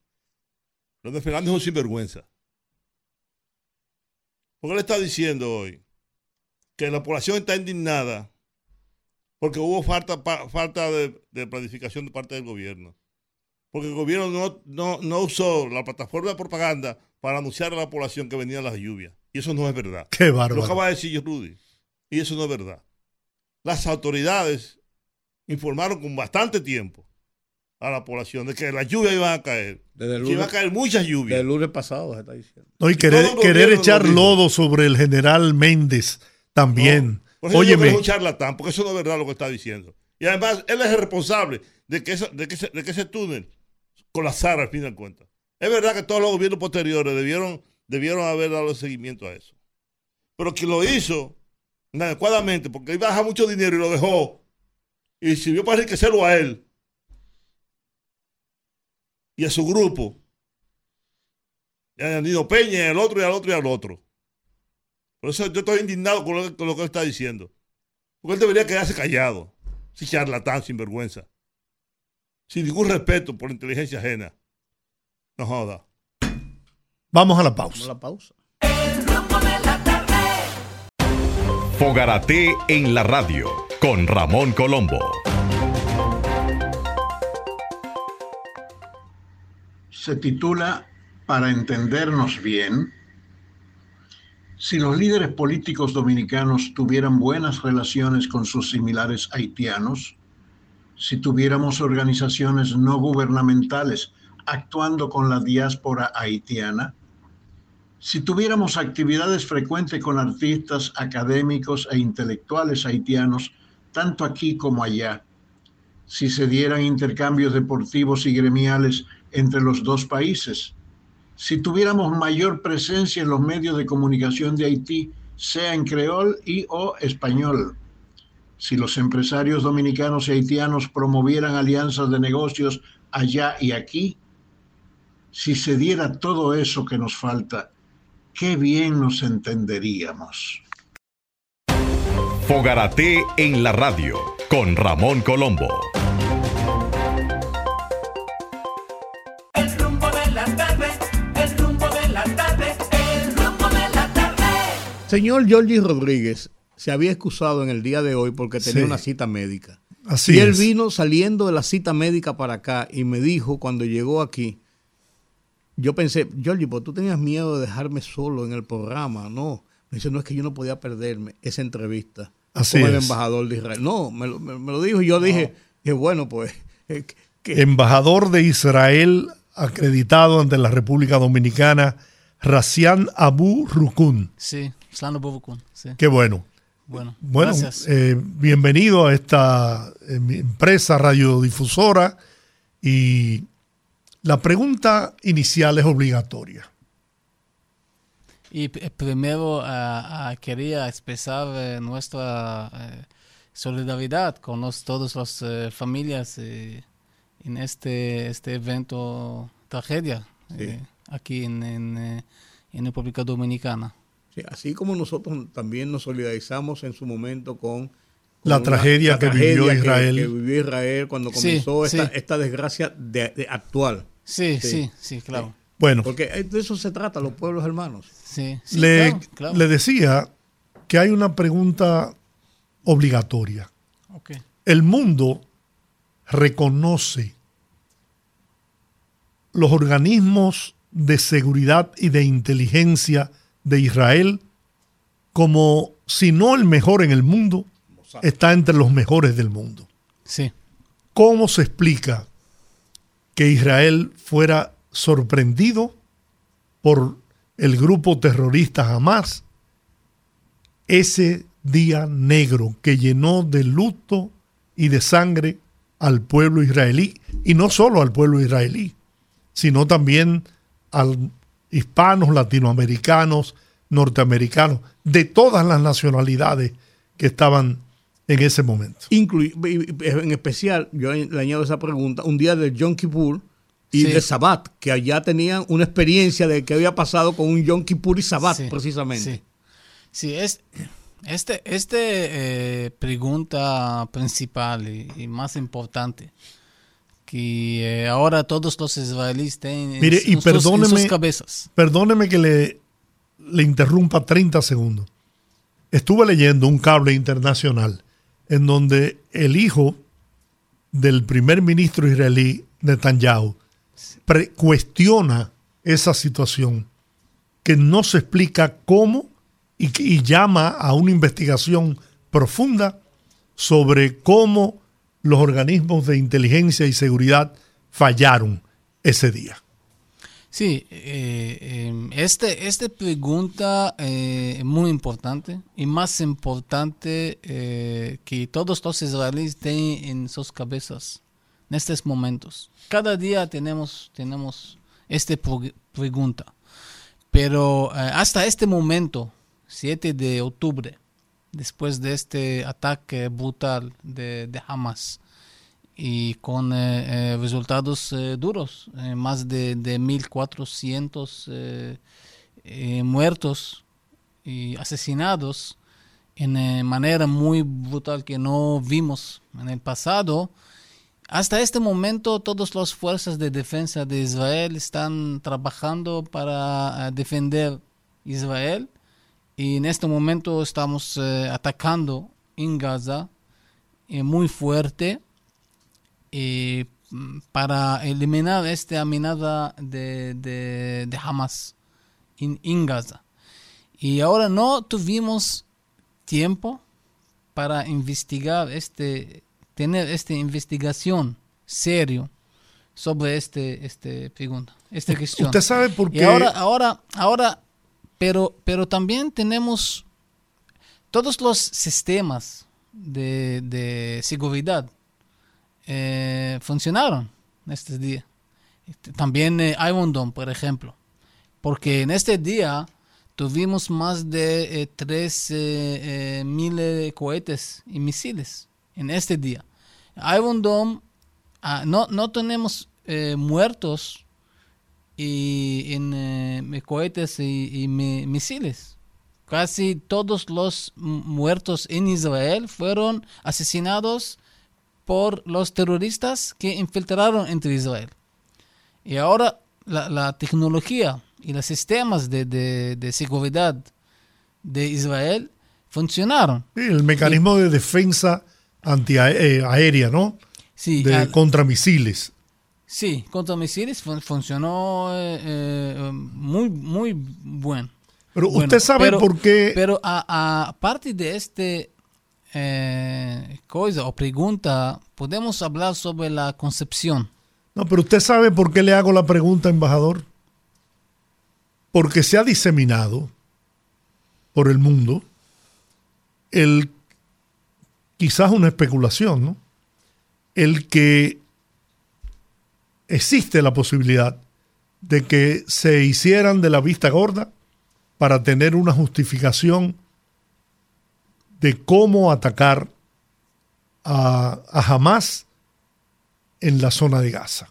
Leonel Fernández es un sinvergüenza. Porque le está diciendo hoy que la población está indignada porque hubo falta, falta de, planificación de parte del gobierno. Porque el gobierno no, no, usó la plataforma de propaganda para anunciar a la población que venían las lluvias. Y eso no es verdad. Qué bárbaro. Lo acaba de decir Rudy. Y eso no es verdad. Las autoridades informaron con bastante tiempo a la población de que la lluvia iba a caer. Desde el lunes, iba a caer muchas lluvias. Del lunes pasado se está diciendo. No, y querer, querer echar lodo sobre el general Méndez también. No, es un charlatán, porque eso no es verdad lo que está diciendo. Y además, él es el responsable de que, de que, ese, de que ese túnel colapsara al fin de cuentas. Es verdad que todos los gobiernos posteriores debieron, debieron haber dado seguimiento a eso. Pero que lo hizo inadecuadamente, porque iba a dejar mucho dinero y lo dejó. Y sirvió para enriquecerlo a él y a su grupo. Y a Nino Peña, y al otro, y al otro, y al otro. Por eso yo estoy indignado con lo, que él está diciendo. Porque él debería quedarse callado. Sin charlatán, sin vergüenza. Sin ningún respeto por la inteligencia ajena. No joda. Vamos a la pausa. Vamos a la pausa. Fogarate en la radio con Ramón Colombo. Se titula Para entendernos bien, si los líderes políticos dominicanos tuvieran buenas relaciones con sus similares haitianos, si tuviéramos organizaciones no gubernamentales actuando con la diáspora haitiana, si tuviéramos actividades frecuentes con artistas, académicos e intelectuales haitianos, tanto aquí como allá, si se dieran intercambios deportivos y gremiales entre los dos países. Si tuviéramos mayor presencia en los medios de comunicación de Haití, sea en creol y o español. Si los empresarios dominicanos y haitianos promovieran alianzas de negocios allá y aquí, si se diera todo eso que nos falta, qué bien nos entenderíamos. Fogarate en la radio con Ramón Colombo. Señor Jorge Rodríguez se había excusado en el día de hoy porque tenía una cita médica. Así y él vino saliendo de la cita médica para acá y me dijo cuando llegó aquí, yo pensé, Georgie, pues tú tenías miedo de dejarme solo en el programa, no. Me dice, no es que yo no podía perderme esa entrevista Así con el embajador de Israel. No, me, lo dijo y yo dije, que bueno, pues... Eh, embajador de Israel acreditado ante la República Dominicana, Racian Abu Rukun. Sí, Abu Rukun. Sí. Qué bueno. Bueno, bueno eh, bienvenido a esta eh, empresa radiodifusora y la pregunta inicial es obligatoria. Y primero uh, quería expresar nuestra solidaridad con los, todas las familias en este, este evento tragedia aquí en, en, en República Dominicana así como nosotros también nos solidarizamos en su momento con, la tragedia, que, vivió Israel. Que, vivió Israel cuando comenzó esta, desgracia de, actual. Sí, sí, sí, claro. Bueno. Porque de eso se trata, los pueblos hermanos. Sí, le, le decía que hay una pregunta obligatoria. El mundo reconoce los organismos de seguridad y de inteligencia de Israel como, si no el mejor en el mundo, está entre los mejores del mundo. Sí. ¿Cómo se explica que Israel fuera sorprendido por el grupo terrorista Hamas ese día negro que llenó de luto y de sangre al pueblo israelí, y no solo al pueblo israelí, sino también al hispanos, latinoamericanos, norteamericanos, de todas las nacionalidades que estaban en ese momento. en especial, yo le añado esa pregunta, un día de Yom Kippur y de Sabbat, que allá tenían una experiencia de qué había pasado con un Yom Kippur y Sabbat, precisamente. Sí, es, este, este eh, pregunta principal y más importante que eh, ahora todos los israelíes tienen Mire, y sus, cabezas. Perdóneme que le, le interrumpa 30 segundos. Estuve leyendo un cable internacional en donde el hijo del primer ministro israelí, Netanyahu, cuestiona esa situación, que no se explica cómo y, y llama a una investigación profunda sobre cómo los organismos de inteligencia y seguridad fallaron ese día. Sí, eh, em, este, esta pregunta es eh, muy importante y más importante eh, que todos los israelíes tienen en sus cabezas en estos momentos. Cada día tenemos, tenemos esta pregunta, pero hasta este momento, 7 de octubre, después de este ataque brutal de, Hamas y con eh, eh, resultados eh, duros, más de, de 1.400 muertos y asesinados en manera muy brutal que no vimos en el pasado. Hasta este momento todas las fuerzas de defensa de Israel están trabajando para defender Israel y en este momento estamos eh, atacando en Gaza eh, muy fuerte eh, para eliminar esta amenaza de, de, Hamas en, Gaza. Y ahora no tuvimos tiempo para investigar este, tener esta investigación serio sobre este, este pregunta, esta cuestión. ¿Usted sabe por qué? Y ahora, ahora, ahora pero, pero también tenemos todos los sistemas de, seguridad eh, funcionaron en este día. Este, también eh, Iron Dome, por ejemplo. Porque en este día tuvimos más de eh, mil eh, cohetes y misiles en este día. Iron ah, no, no tenemos muertos y en eh, cohetes y, misiles. Casi todos los muertos en Israel fueron asesinados por los terroristas que infiltraron entre Israel. Y ahora la, tecnología y los sistemas de, seguridad de Israel funcionaron. el mecanismo de defensa antiaérea, ¿no? Sí, de al- contramisiles. Sí, contra misiles fun- funcionó eh, eh, muy, muy buen. Pero Bueno, usted sabe pero- por qué. Pero a, a parte de este eh, cosa o pregunta, podemos hablar sobre la concepción. No, pero usted sabe por qué le hago la pregunta, embajador. Porque se ha diseminado por el mundo el quizás una especulación, ¿no? El que existe la posibilidad de que se hicieran de la vista gorda para tener una justificación de cómo atacar a, a Hamas en la zona de Gaza.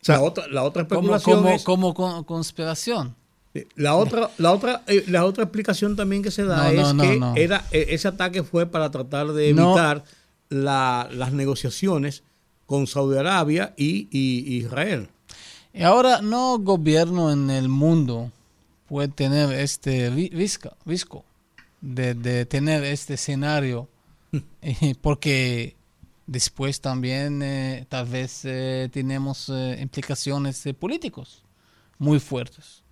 O sea, la, otra, la otra especulación como, es- como con- conspiración. La otra, la otra, eh, la otra explicación también que se da No, es no, que no. Era, eh, ese ataque fue para tratar de No. evitar la- las negociaciones con Saudi Arabia y, y- Israel. Y ahora no gobierno en el mundo puede tener este risco, risco de, de tener este escenario eh, porque después también eh, tal vez eh, tenemos eh, implicaciones políticos muy fuertes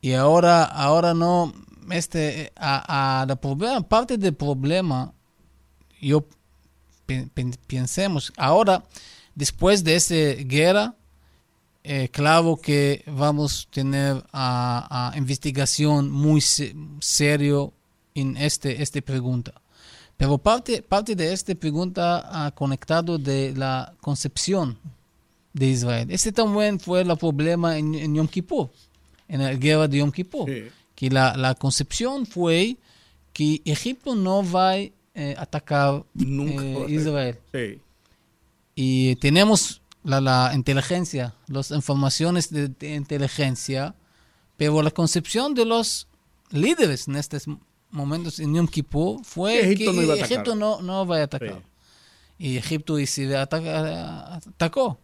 y ahora ahora no este a, a la parte del problema yo pensemos ahora después de esta guerra eh, claro que vamos a tener a, a investigación muy se- serio en este esta pregunta. Pero parte, parte de esta pregunta ha conectado de la concepción de Israel. Este también fue el problema en, en Yom Kippur, en la guerra de Yom Kippur. Sí. Que la, la concepción fue que Egipto no va a eh, atacar Nunca eh. Israel Sí. y tenemos la, la inteligencia, las informaciones de, de inteligencia, pero la concepción de los líderes en estos momentos en Yom Kippur fue Que Egipto que no iba a atacar. Egipto no, no va a atacar. Sí. Y Egipto y Siria ataca- atacó.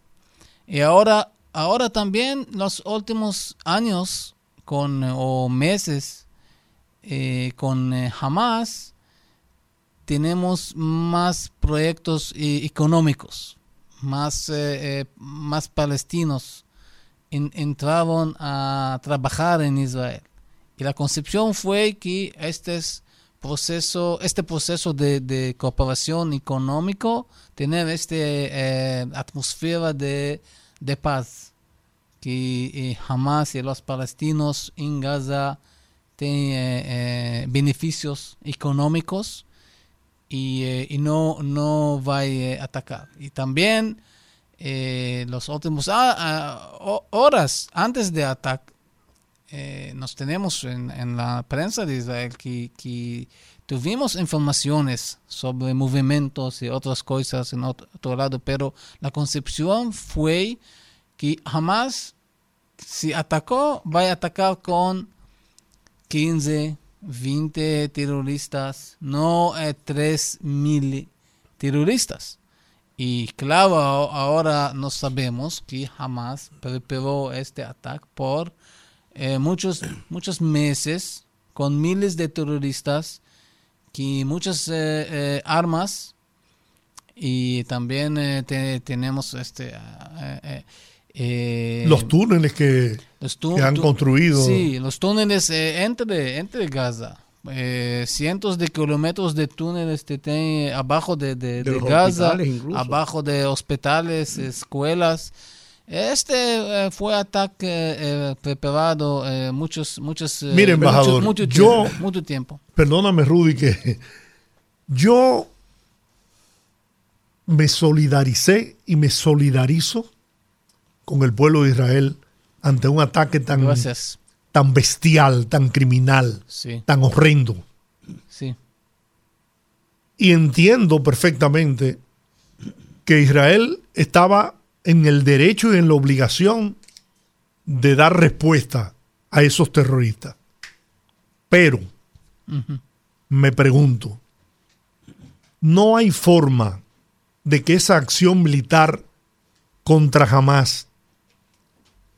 Y ahora, ahora también los últimos años con, o meses eh, con eh, Hamas, tenemos más proyectos eh, económicos, más, eh, eh, más palestinos en- entraron a trabajar en Israel. Y la concepción fue que este es proceso, este proceso de, de cooperación económico, tener esta atmósfera de, de paz, que eh, Hamas y los palestinos en Gaza tienen eh, eh, beneficios económicos y, eh, y no, no va a eh, atacar. Y también eh, los últimos ah, ah, ho- horas antes de ataque, eh, nos tenemos en, la prensa de Israel que, tuvimos informaciones sobre movimientos y otras cosas en otro, otro lado, pero la concepción fue que jamás si atacó, va a atacar con 15, 20 terroristas, no eh, 3.000 terroristas. Y claro, ahora no sabemos que jamás preparó este ataque por eh, muchos, muchos meses con miles de terroristas, que muchas eh, eh, armas y también te- tenemos este eh, los túneles que, los tú- que han tú- construido. Sí, los túneles eh, entre, entre Gaza. Eh, cientos de kilómetros de túneles que tienen abajo de, de, De de los Gaza, abajo de hospitales, escuelas. Este eh, fue ataque eh, preparado eh, muchos, muchos, eh, Mire, mucho- embajador, mucho, yo- tiempo, mucho tiempo. Perdóname, Rudy, que yo me solidaricé y me solidarizo con el pueblo de Israel ante un ataque tan, Gracias. tan bestial, tan criminal, Sí, tan horrendo. sí, Y entiendo perfectamente que Israel estaba en el derecho y en la obligación de dar respuesta a esos terroristas. Pero, me pregunto, no hay forma de que esa acción militar contra Hamas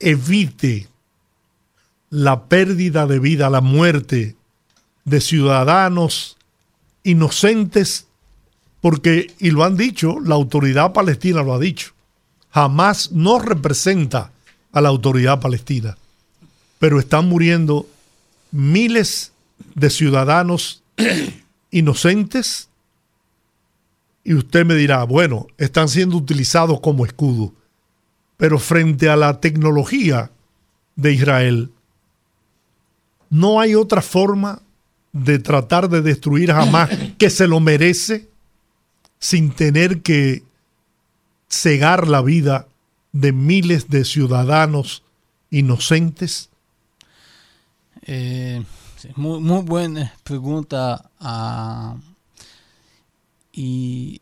evite la pérdida de vida, la muerte de ciudadanos inocentes, porque, y lo han dicho, la autoridad palestina lo ha dicho, jamás no representa a la autoridad palestina, pero están muriendo miles de ciudadanos inocentes. Y usted me dirá, bueno, están siendo utilizados como escudo, pero frente a la tecnología de Israel, no hay otra forma de tratar de destruir jamás que se lo merece sin tener que cegar la vida de miles de ciudadanos inocentes? Eh, muy, muy, buena pregunta. Uh, y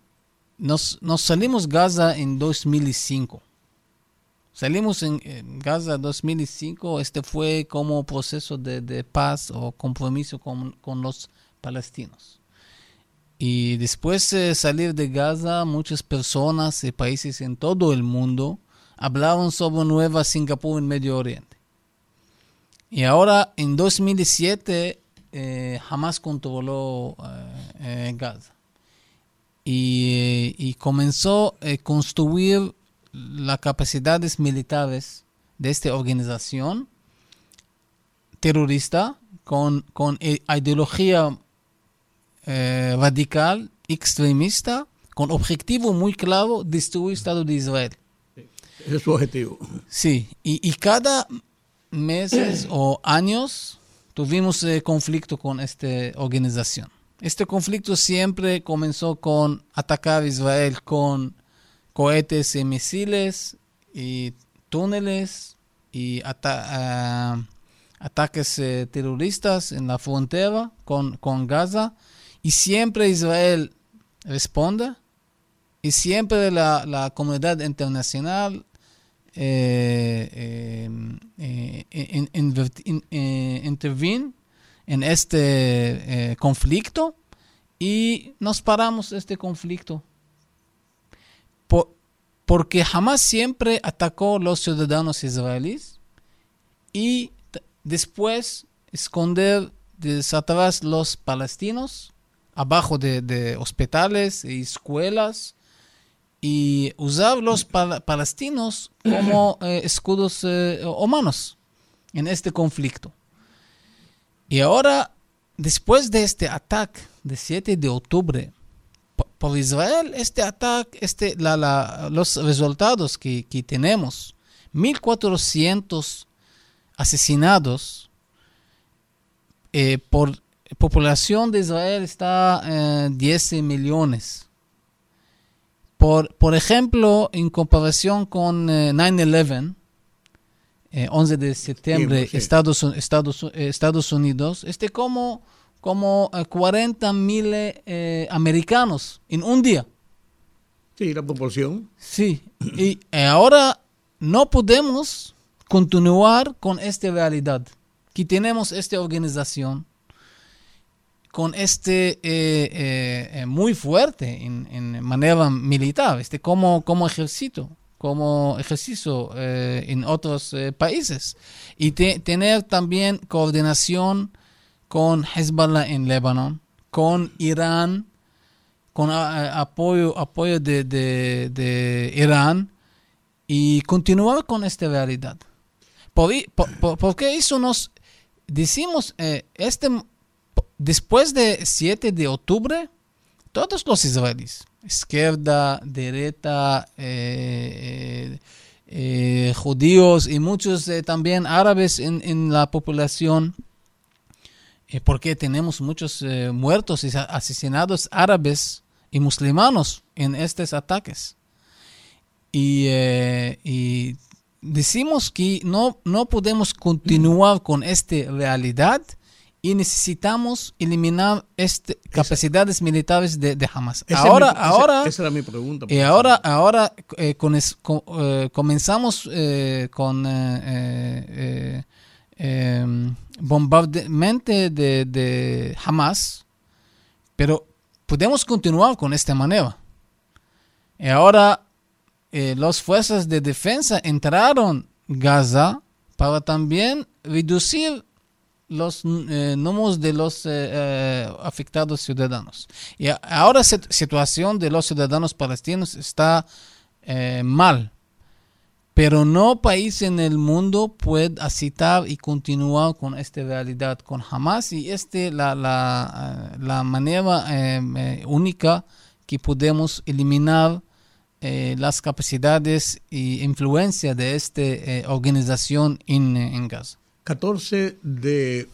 nos, nos, salimos Gaza en 2005. Salimos en, en, Gaza en 2005. Este fue como proceso de, paz o compromiso con, con los palestinos. Y después de salir de Gaza, muchas personas y países en todo el mundo hablaban sobre Nueva Singapur en Medio Oriente. Y ahora, en 2007, eh, Hamas controló eh, eh, Gaza. Y, y, comenzó a construir las capacidades militares de esta organización terrorista con, con ideología eh, radical, extremista, con objetivo muy claro, destruir el Estado de Israel. Ese es su objetivo. Sí, y, y cada meses o años tuvimos eh, conflicto con esta organización. Este conflicto siempre comenzó con atacar a Israel con cohetes y misiles y túneles y ata ataques eh, terroristas en la frontera con, con Gaza. Y siempre Israel responde y siempre la, la comunidad internacional eh, eh, interviene en este conflicto. Y nos paramos este conflicto. Por, porque jamás siempre atacó a los ciudadanos israelíes y después esconder atrás los palestinos abajo de, de hospitales y escuelas y usar los pal palestinos como eh, escudos eh, humanos en este conflicto. Y ahora, después de este ataque de 7 de octubre, por Israel, este ataque, este, la, la, los resultados que, que tenemos, 1.400 asesinados eh, por población de Israel está en eh, 10 millones. Por, por ejemplo, en comparación con 9-11, eh, 11 eh, de septiembre, sí, Estados, Estados, Estados Unidos, este como, como 40 mil americanos en un día. Sí, la proporción. Sí, y ahora no podemos continuar con esta realidad, que tenemos esta organización con este eh, eh, muy fuerte en, en, manera militar, este como, como ejército, como ejercicio eh, en otros países. Y te, tener también coordinación con Hezbollah en Líbano, con Irán, con a, apoyo, apoyo de, de, de, Irán y continuar con esta realidad. ¿Por, por, porque eso nos decimos, este después de 7 de octubre, todos los israelíes, izquierda, derecha, eh, eh, judíos y muchos eh, también árabes en, en la población, porque tenemos muchos muertos y asesinados árabes y musulmanos en estos ataques. Y, y decimos que no, no podemos continuar con esta realidad y necesitamos eliminar este, capacidades militares de, de Hamas. Ahora, mi, ahora, esa, esa, era mi pregunta. Y ahora, ahora eh, con es, con, eh, comenzamos eh, con eh, em, bombardamiento de, de, Hamas, pero podemos continuar con esta manera. Y ahora las fuerzas de defensa entraron Gaza para también reducir los eh, números de los eh, eh, afectados ciudadanos. Y ahora la situación de los ciudadanos palestinos está mal, pero no país en el mundo puede aceptar y continuar con esta realidad con Hamas y este la, la, la manera única que podemos eliminar las capacidades y influencia de esta organización en, en Gaza. 14 de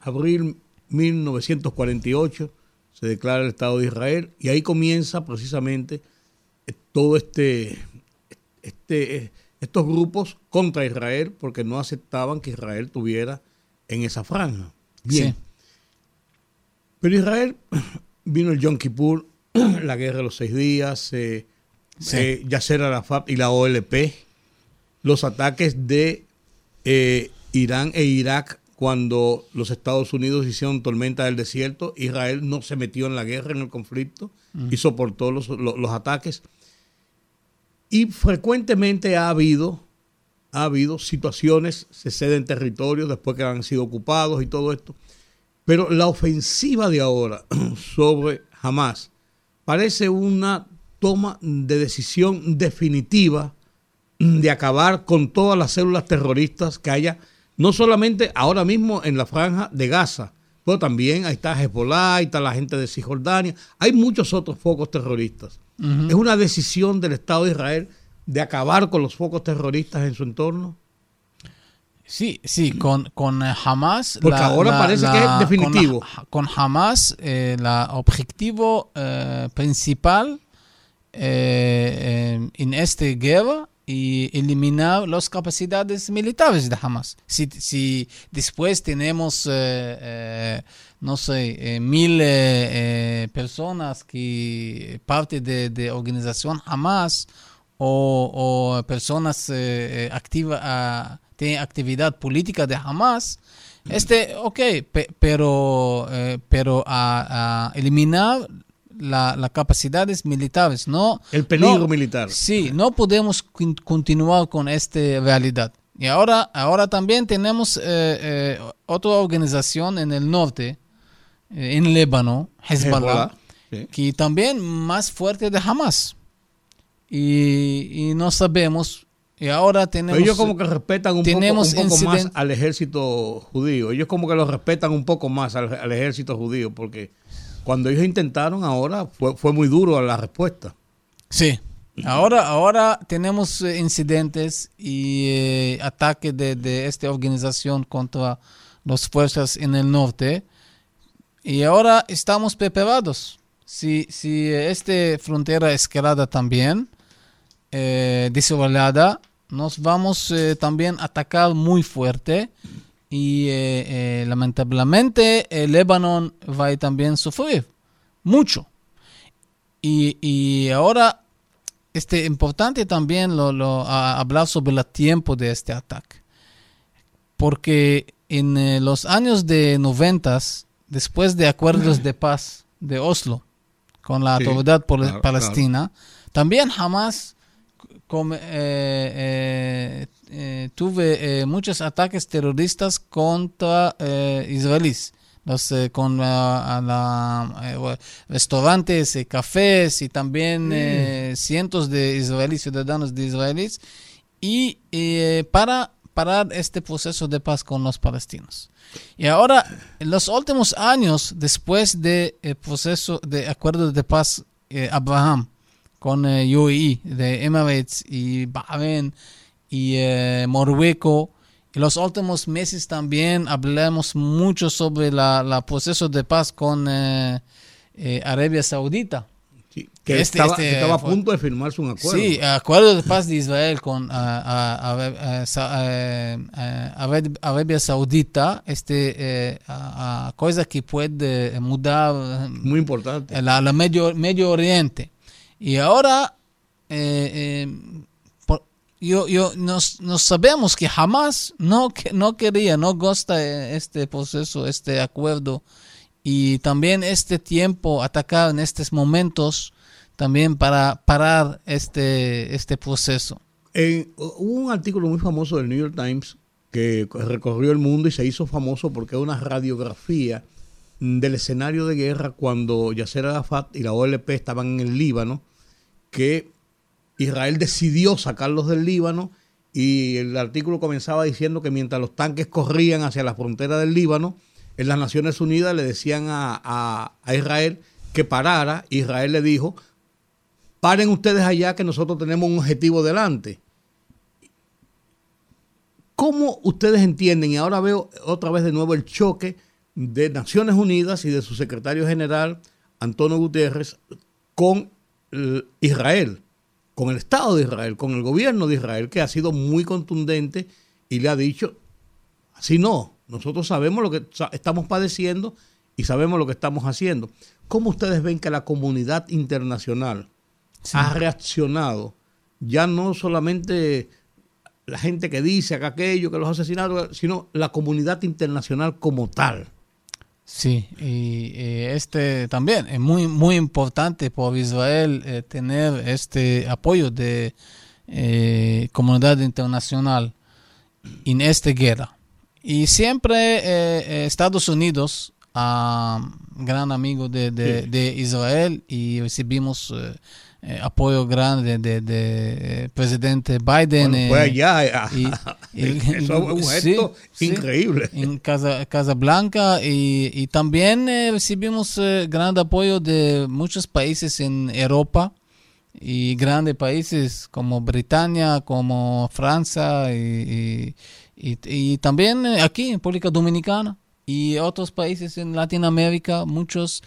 abril 1948 se declara el Estado de Israel y ahí comienza precisamente eh, todo este, este eh, estos grupos contra Israel porque no aceptaban que Israel tuviera en esa franja. Bien. Pero Israel vino el Yom Kippur, la guerra de los seis días, eh, sí. Yasser Arafat y la OLP, los ataques de Irán e Irak, cuando los Estados Unidos hicieron tormenta del desierto, Israel no se metió en la guerra, en el conflicto, y soportó los, ataques. Y frecuentemente ha habido, ha habido situaciones, se ceden territorios después que han sido ocupados y todo esto. Pero la ofensiva de ahora sobre Hamas parece una toma de decisión definitiva de acabar con todas las células terroristas que haya no solamente ahora mismo en la franja de Gaza, pero también ahí está Hezbollah, ahí está la gente de Cisjordania, hay muchos otros focos terroristas. Es una decisión del Estado de Israel de acabar con los focos terroristas en su entorno. Sí, sí, con, con eh, Hamas. Porque ahora parece que es definitivo. Con, Hamas, el eh, objetivo eh, principal en esta guerra y eliminar las capacidades militares de Hamas. Si, si después tenemos, eh, eh, no sé, eh, mil personas que parte de, de organización Hamas o, personas activa, ah, tienen actividad política de Hamas, este, ok, pero, pero a eliminar las la capacidades militares, no... El peligro militar. Sí, no podemos continuar con esta realidad. Y ahora, ahora también tenemos eh, eh, otra organización en el norte, eh, en Líbano, Hezbollah, que también más fuerte de Hamas. Y, y no sabemos y ahora tenemos. Ellos como que respetan un poco, más al ejército judío. Ellos como que lo respetan un poco más al ejército judío porque cuando ellos intentaron ahora fue, fue muy duro la respuesta. Sí. Ahora, ahora tenemos eh, incidentes y eh, ataques de, esta organización contra las fuerzas en el norte. Y ahora estamos preparados. Si, si esta frontera es también, eh, nos vamos eh, también a atacar muy fuerte y eh, eh, lamentablemente el Líbano va a también sufrir mucho. Y, y ahora este importante también lo, lo hablar sobre el tiempo de este ataque. Porque en los años de noventas, después de acuerdos de paz de Oslo con la autoridad palestina, también jamás eh, eh, eh, tuve muchos ataques terroristas contra israelíes. Los, con la, restaurantes, cafés y también mm. cientos de israelíes, ciudadanos de israelíes, y para parar este proceso de paz con los palestinos. Y ahora, en los últimos años, después del proceso de acuerdo de paz Abraham, con eh, UAE, de Emirates y Bahrein y eh. En los últimos meses también hablamos mucho sobre la, la proceso de paz con eh, eh Arabia Saudita. Que, este, estaba, este, estaba, a punto de firmarse un acuerdo. Sí, acuerdo de paz de Israel con Arabia Saudita, este, cosa que puede mudar. Muy importante. La, la Medio, Medio Oriente. Y ahora, eh, eh, yo, yo, nos, sabemos que jamás no, no quería, no gusta este proceso, este acuerdo. Y también este tiempo atacar en estos momentos también para parar este, este proceso. hubo un artículo muy famoso del New York Times que recorrió el mundo y se hizo famoso porque es una radiografía del escenario de guerra cuando Yasser Arafat y la OLP estaban en el Líbano, que Israel decidió sacarlos del Líbano y el artículo comenzaba diciendo que mientras los tanques corrían hacia la frontera del Líbano, en las Naciones Unidas le decían a, a Israel que parara. Israel le dijo, paren ustedes allá que nosotros tenemos un objetivo delante. ¿Cómo ustedes entienden? Y ahora veo otra vez de nuevo el choque de Naciones Unidas y de su secretario general, Antonio Guterres, con Israel, con el Estado de Israel, con el gobierno de Israel, que ha sido muy contundente y le ha dicho, así no, nosotros sabemos lo que estamos padeciendo y sabemos lo que estamos haciendo. ¿Cómo ustedes ven que la comunidad internacional ha reaccionado? Ya no solamente la gente que dice que aquello, que los asesinatos, sino la comunidad internacional como tal. Sí, y, este también es muy muy importante por Israel eh, tener este apoyo de eh, comunidad internacional en esta guerra. Y siempre eh, Estados Unidos, gran amigo de, de, Israel, y recibimos eh, apoyo grande de, de, presidente Biden. fue allá. Y, Eso es un gesto increíble. en Casa, Casa Blanca y, y también eh, recibimos eh, gran apoyo de muchos países en Europa y grandes países como Britania, como Francia y, y, también aquí en República Dominicana y otros países en Latinoamérica, muchos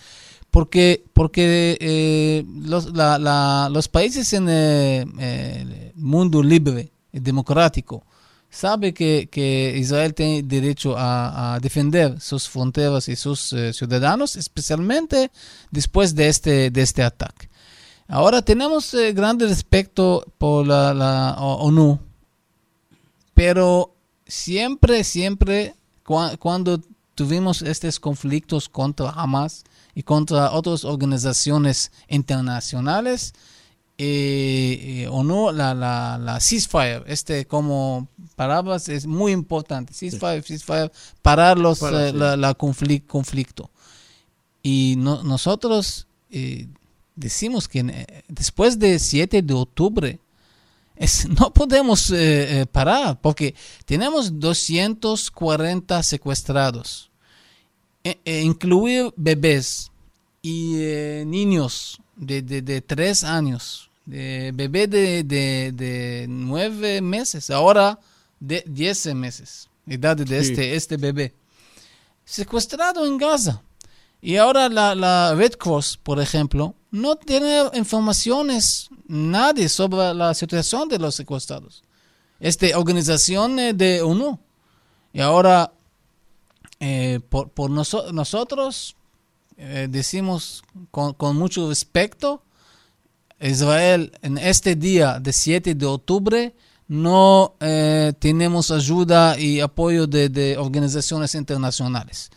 porque, porque eh, los, países en el, eh, mundo libre y democrático saben que, Israel tiene derecho a, defender sus fronteras y sus eh, ciudadanos, especialmente después de este, de este ataque. Ahora tenemos grande respeto por la, la, ONU, pero siempre, siempre, cuando tuvimos estos conflictos contra Hamas, y contra otras organizaciones internacionales eh, eh, o no la, la, la, ceasefire, este como palabras es muy importante, ceasefire, ceasefire, parar los, eh, la, conflicto. Y nosotros decimos que después de 7 de octubre es, no podemos parar porque tenemos 240 secuestrados eh, eh, incluir bebés y eh, niños de, de, tres años, de bebé de, de, nueve meses, ahora de diez meses, edad de este, este bebé, secuestrado en Gaza. Y ahora la, la Red Cross, por ejemplo, no tiene informaciones, nadie sobre la situación de los secuestrados. Esta organización de ONU. Y ahora eh, por, por nosotros eh, decimos con, mucho respeto, Israel en este día de 7 de octubre no eh, tenemos ayuda y apoyo de, organizaciones internacionales.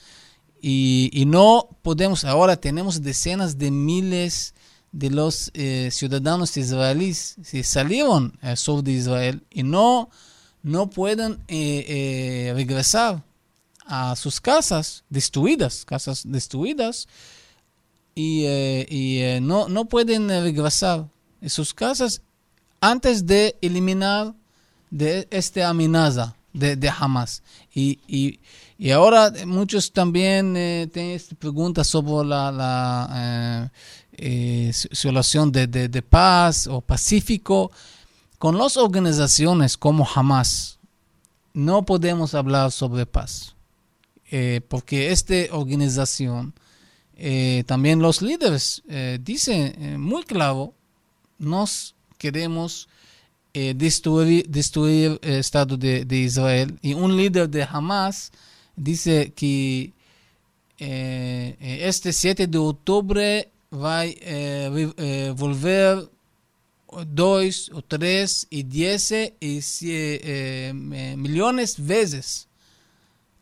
Y, no podemos, ahora tenemos decenas de miles de los ciudadanos israelíes que salieron al de Israel y no, no pueden regresar a sus casas destruidas, casas destruidas, y, eh, eh, no, no pueden regresar a sus casas antes de eliminar de esta amenaza de, de Hamas. Y, y, y, ahora muchos también eh, tienen preguntas sobre la, la situación de, de, de, paz o pacífico. Con las organizaciones como Hamas no podemos hablar sobre paz. Eh, porque esta organización, eh, también los líderes eh, dicen muy claro, nos queremos destruir, destruir el Estado de, Israel. Y un líder de Hamas dice que este 7 de octubre va a volver dos o tres y diez y millones de veces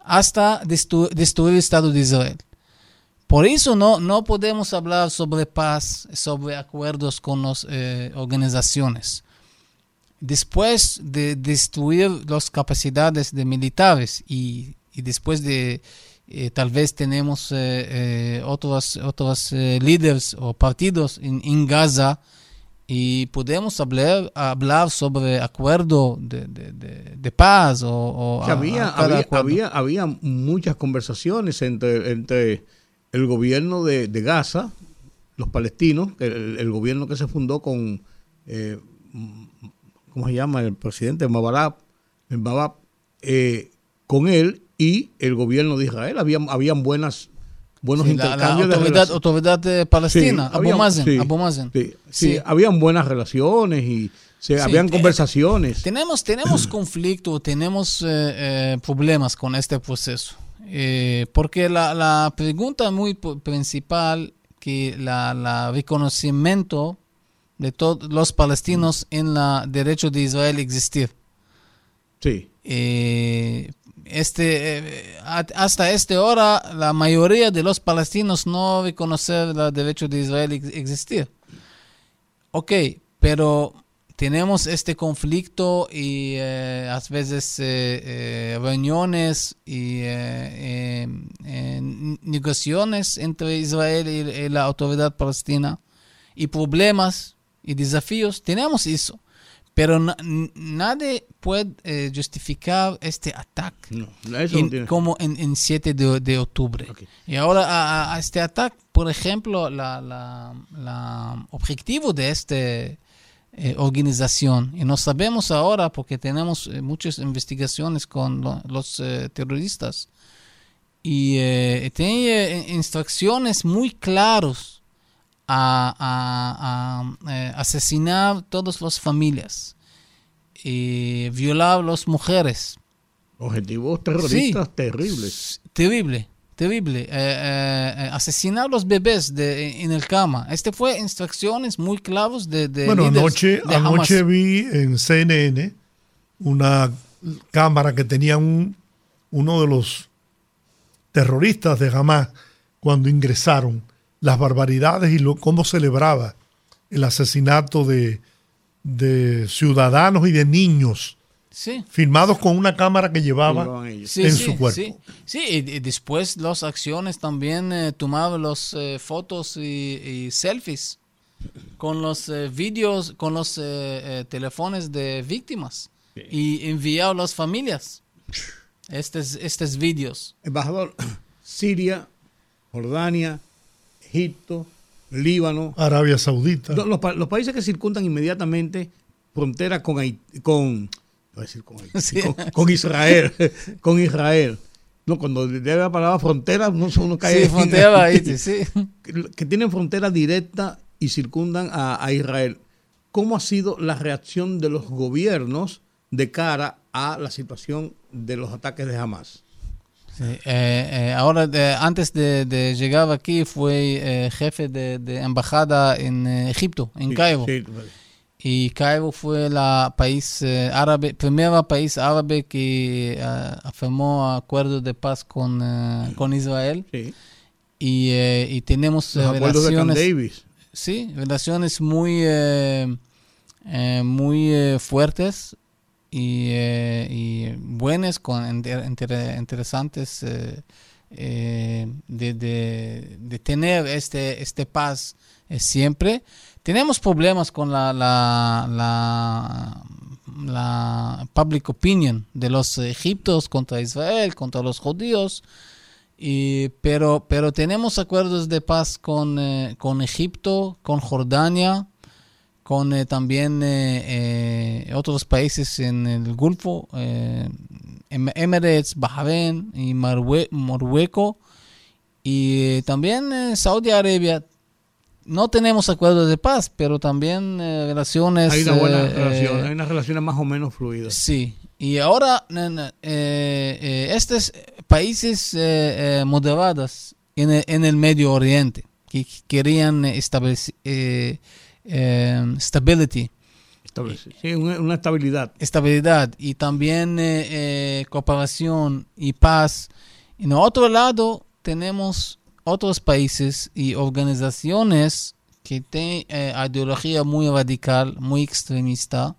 hasta destruir el Estado de Israel. Por eso no, no podemos hablar sobre paz, sobre acuerdos con las eh, organizaciones. después de destruir las capacidades de militares y, y después de eh, tal vez tenemos eh, otros, otros líderes o partidos en, en, Gaza y podemos hablar, hablar sobre acuerdo de, de, de, de paz o, o había, a, había, había, había, muchas conversaciones entre, entre el gobierno de, Gaza, los palestinos, el, el, gobierno que se fundó con, eh, ¿cómo se llama? El presidente Mabarab, Mabarab eh, con él y el gobierno de Israel. Habían, habían buenas buenos sí, la, intercambios la autoridad, de autoridad de Palestina, Sí, Abu había- Mazen, sí, Abu Mazen. Sí, habían buenas relaciones y se, habían eh, conversaciones. Tenemos, tenemos conflicto, tenemos eh, eh, problemas con este proceso. Eh, porque la, la pregunta muy principal que la, la reconocimiento de todos los palestinos en la derecho de Israel existir. Sí, Eh, este, eh, hasta esta hora, la mayoría de los palestinos no reconocen el derecho de Israel ex- existir. Ok, pero tenemos este conflicto y eh, a veces eh, reuniones y negociaciones entre Israel y, y la autoridad palestina y problemas y desafíos. Tenemos eso. Pero na- nadie puede eh, justificar este ataque no, eso en- no tiene. como en, en 7 de, de octubre. Y ahora a, este ataque, por ejemplo, la, la- la objetivo de esta organización, y no sabemos ahora porque tenemos eh, muchas investigaciones con lo- los eh, terroristas, y eh, tiene eh, instrucciones muy claras a, a- a, eh, asesinar todas las familias, y violar las mujeres, Objetivos terroristas terribles. Terrible, terrible. Eh, eh, asesinar los bebés de, en el cama. Este fue instrucciones muy claras de, de Bueno, anoche, de anoche vi en CNN una cámara que tenía un, uno de los terroristas de Hamas cuando ingresaron, las barbaridades y lo, cómo celebraba el asesinato de, de ciudadanos y de niños, Sí. filmados con una cámara que llevaba. Sí, en sí, su cuerpo. Sí, Sí, y, y después las acciones también eh, tomaban las fotos y, y selfies con los eh, vídeos, con los eh, eh, teléfonos de víctimas y enviaban a las familias estos, estos vídeos. Embajador, Siria, Jordania, Egipto, Líbano, Arabia Saudita. Los, los pa- los países que circundan inmediatamente frontera con Haití- con, a decir con, Haití, Sí. con, con Israel, con Israel. No, cuando debe la palabra frontera, no uno cae Sí, frontera ahí, sí. que, que tienen frontera directa y circundan a, a Israel. ¿Cómo ha sido la reacción de los gobiernos de cara a la situación de los ataques de Hamas? Sí, eh, eh, ahora, antes de, de llegar aquí, fue eh, jefe de, de embajada en eh, Egipto, en Sí, Cairo. sí, Y Cairo fue la país eh, árabe, primer país árabe que afirmó acuerdos de paz con, con Israel. Y, y tenemos Los acuerdos de relaciones, Davis. sí, relaciones muy, muy fuertes y, eh, y buenas, con inter- inter- interesantes eh, eh, de, de- tener este, este paz siempre. Tenemos problemas con la, la, la, public opinion de los egiptos contra Israel, contra los judíos. Y, pero, pero tenemos acuerdos de paz con, con Egipto, con Jordania, con eh, también eh, eh, otros países en el Golfo, Em- Emirates, Bahrein y Marrue- Marruecos, y también Saudi Arabia. No tenemos acuerdos de paz, pero también relaciones. Hay una buena relación, hay unas relaciones más o menos fluidas. Sí, y ahora estos países moderados en el, en el Medio Oriente que querían establecer eh, eh, stability, Sí, una, estabilidad. estabilidad y también eh, eh, cooperación y paz. En otro lado tenemos otros países y organizaciones que tienen eh, ideología muy radical, muy extremista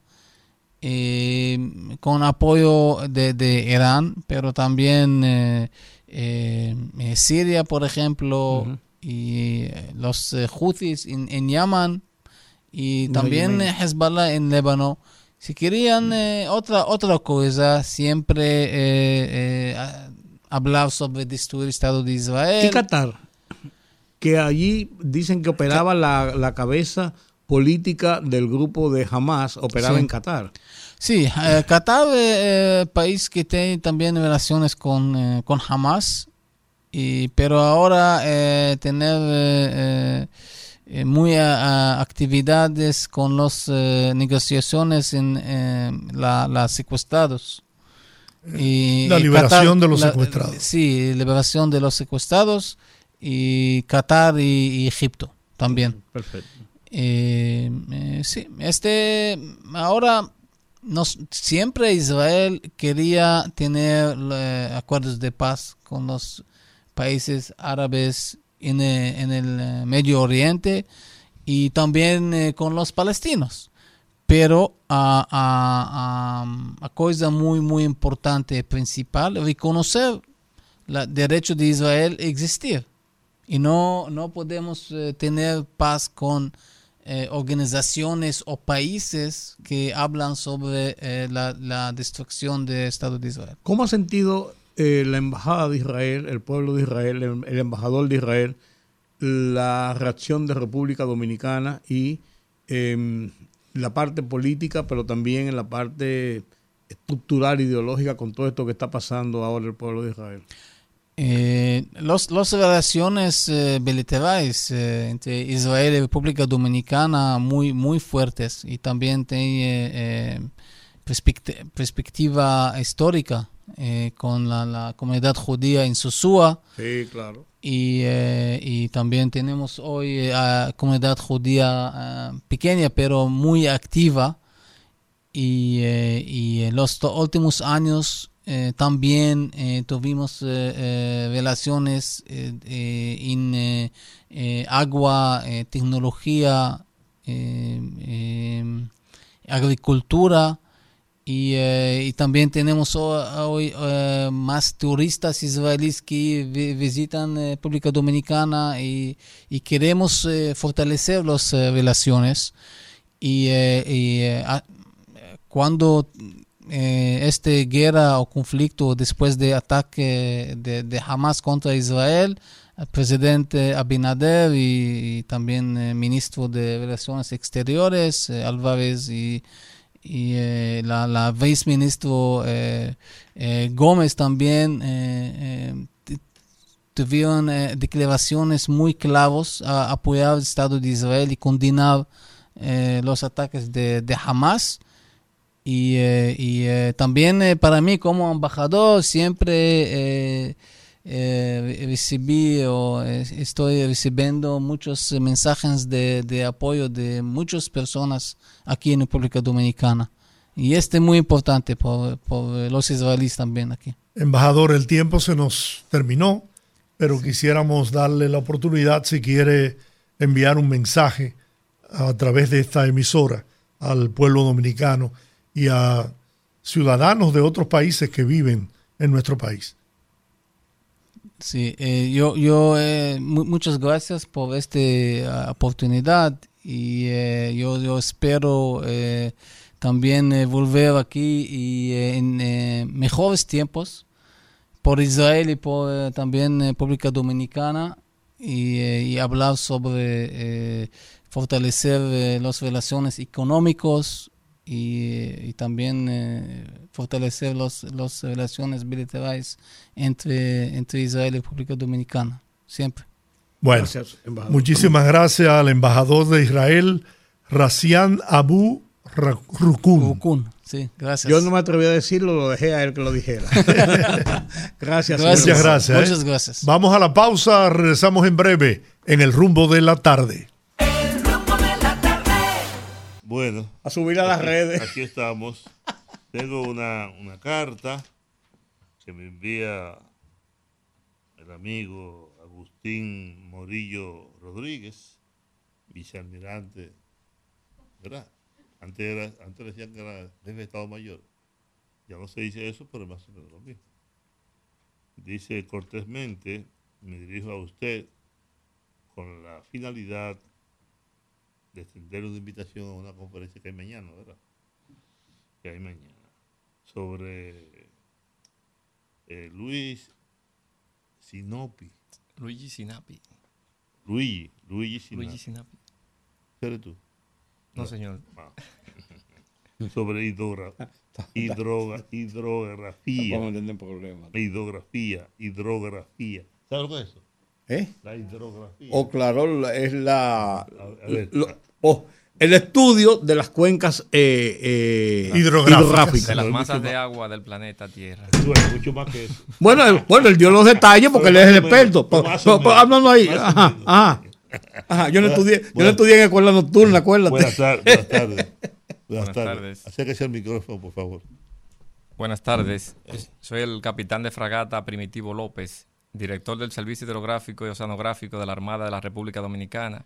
eh, con apoyo de, de, Irán, pero también eh, eh, Siria, por ejemplo, y los Houthis en, en Yemen, y también Hezbollah en Líbano. Si querían otra, otra cosa, siempre hablar sobre destruir el Estado de Israel. Y Qatar, que allí dicen que operaba la, la cabeza política del grupo de Hamas operaba en Qatar. Sí, eh, Qatar es eh, país que tiene también relaciones con, eh, con Hamas, y, pero ahora eh, muy actividades con las negociaciones en las secuestrados. Y, la liberación de los secuestrados. Sí, liberación de los secuestrados y Qatar y, Egipto también. Perfecto. Eh, eh, sí, este, ahora nos, siempre Israel quería tener eh, acuerdos de paz con los países árabes en, en el Medio Oriente y también con los palestinos. Pero a, cosa muy, muy importante, principal, reconocer el derecho de Israel a existir. Y no, no podemos eh, tener paz con eh, organizaciones o países que hablan sobre eh, la, la, destrucción del Estado de Israel. ¿Cómo ha sentido la Embajada de Israel, el pueblo de Israel, el, embajador de Israel, la reacción de República Dominicana y em, la parte política, pero también en la parte estructural, ideológica, con todo esto que está pasando ahora el pueblo de Israel? Eh, las relaciones eh, bilaterales eh, entre Israel y República Dominicana muy, muy fuertes y también tiene eh, perspectiva histórica eh, con la, la, comunidad judía en Sosúa. Sí, claro. Y, y también tenemos hoy a comunidad judía pequeña pero muy activa y, y en los últimos años eh, también eh, tuvimos eh, relaciones en agua, tecnología, agricultura y, también tenemos hoy más turistas israelíes que visitan República Dominicana y, queremos fortalecer las relaciones y, cuando eh, esta guerra o conflicto después de ataque de, de Hamas contra Israel, el presidente Abinader y, también el eh, ministro de Relaciones Exteriores, eh, Álvarez, y, y eh, la, la viceministro eh, eh, Gómez también tuvieron declaraciones muy clavos a apoyar el Estado de Israel y condenar los ataques de, de Hamas. Y, y también para mí como embajador siempre recibí o estoy recibiendo muchos mensajes de, de, apoyo de muchas personas aquí en República Dominicana. Y este es muy importante por, por los israelíes también aquí. Embajador, el tiempo se nos terminó, pero quisiéramos darle la oportunidad si quiere enviar un mensaje a través de esta emisora al pueblo dominicano y a ciudadanos de otros países que viven en nuestro país. Sí, eh, yo, yo eh, muchas gracias por esta uh, oportunidad y eh, yo, yo espero eh, también volver aquí y en mejores tiempos por Israel y por también República Dominicana y, y hablar sobre fortalecer las relaciones económicas y, y también eh, fortalecer las los relaciones bilaterales entre, entre Israel y República Dominicana, siempre. Bueno, gracias, muchísimas gracias al embajador de Israel, Racian Abu Rukun. Rukun. Sí, gracias. Yo no me atreví a decirlo, lo dejé a él que lo dijera. gracias. Muchas gracias. ¿eh? Muchas gracias. Vamos a la pausa, regresamos en breve en el rumbo de la tarde. Bueno. A subir a las aquí, redes. Aquí estamos. Tengo una, una carta que me envía el amigo Agustín Morillo Rodríguez, vicealmirante, ¿verdad? Antes, era, antes decían que era jefe de Estado Mayor. Ya no se dice eso, pero más o menos lo mismo. Dice cortésmente, me dirijo a usted con la finalidad de extender una invitación a una conferencia que hay mañana, ¿verdad? Que hay mañana. Sobre eh, Luis Sinopi. Luigi Sinapi. Luigi, Luigi Sinapi. Luigi Sinapi. ¿Eres tú? No, señor. Ah. Sobre hidrogra, hidrografía. Vamos a tener problemas. Hidrografía, hidrografía. ¿Sabes lo que es eso? ¿Eh? La hidrografía. O claro, la- es la... A ver, lo- oh, el estudio de las cuencas eh, eh, Hidrográficas. De las masas de agua del planeta Tierra. Bueno, mucho más que eso. Bueno, él, bueno, él dio los detalles porque él es el experto. háblanos ahí. Ajá, ajá. Ajá, yo no estudié, yo no estudié en escuela nocturna, acuérdate. Buenas tardes. Buenas tardes. Buenas, Buenas tardes. tardes. Acérquese al micrófono, por favor. Buenas tardes. Soy el capitán de fragata Primitivo López, director del Servicio Hidrográfico y Oceanográfico de la Armada de la República Dominicana.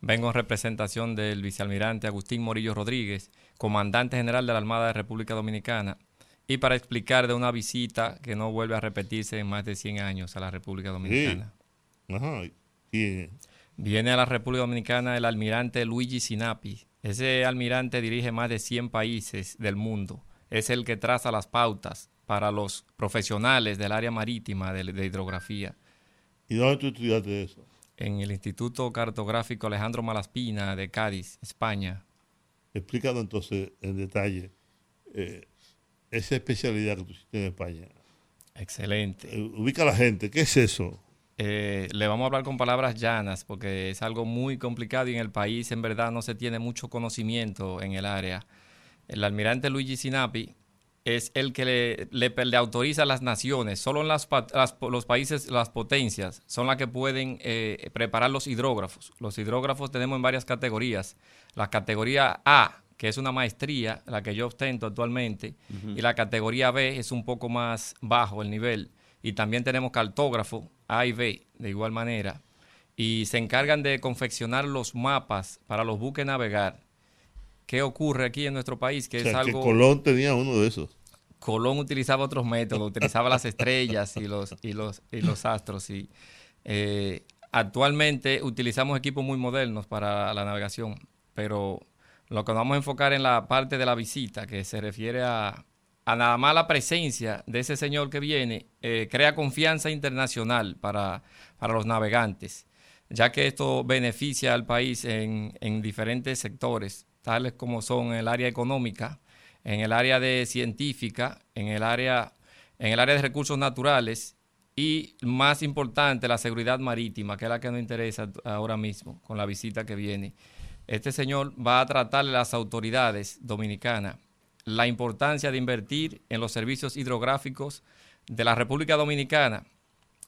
Vengo en representación del vicealmirante Agustín Morillo Rodríguez, comandante general de la Armada de la República Dominicana, y para explicar de una visita que no vuelve a repetirse en más de 100 años a la República Dominicana. Ajá. Y, Viene a la República Dominicana el almirante Luigi Sinapi. Ese almirante dirige más de 100 países del mundo. Es el que traza las pautas para los profesionales del área marítima de, de hidrografía. ¿Y dónde tú estudiaste eso? En el Instituto Cartográfico Alejandro Malaspina de Cádiz, España. Explícanos entonces en detalle eh, esa especialidad que tú hiciste en España. Excelente. Eh, ubica a la gente. ¿Qué es eso? Eh, le vamos a hablar con palabras llanas porque es algo muy complicado y en el país en verdad no se tiene mucho conocimiento en el área. El almirante Luigi Sinapi es el que le, le- le autoriza a las naciones, solo en las, las- los países, las potencias, son las que pueden eh, preparar los hidrógrafos. Los hidrógrafos tenemos en varias categorías. La categoría A, que es una maestría, la que yo ostento actualmente, y la categoría B es un poco más bajo el nivel. Y también tenemos cartógrafo A y B, de igual manera. Y se encargan de confeccionar los mapas para los buques navegar. ¿Qué ocurre aquí en nuestro país? Que O sea, es algo... que Colón tenía uno de esos. Colón utilizaba otros métodos, utilizaba las estrellas y los, y los, y los astros. Y, eh, actualmente utilizamos equipos muy modernos para la navegación, pero lo que nos vamos a enfocar en la parte de la visita, que se refiere a, a nada más la presencia de ese señor que viene, eh, crea confianza internacional para, para los navegantes, ya que esto beneficia al país en, en diferentes sectores, tales como son el área económica, en el área de científica, en el área, en el área de recursos naturales y más importante, la seguridad marítima, que es la que nos interesa ahora mismo con la visita que viene. Este señor va a tratarle a las autoridades dominicanas la importancia de invertir en los servicios hidrográficos de la República Dominicana,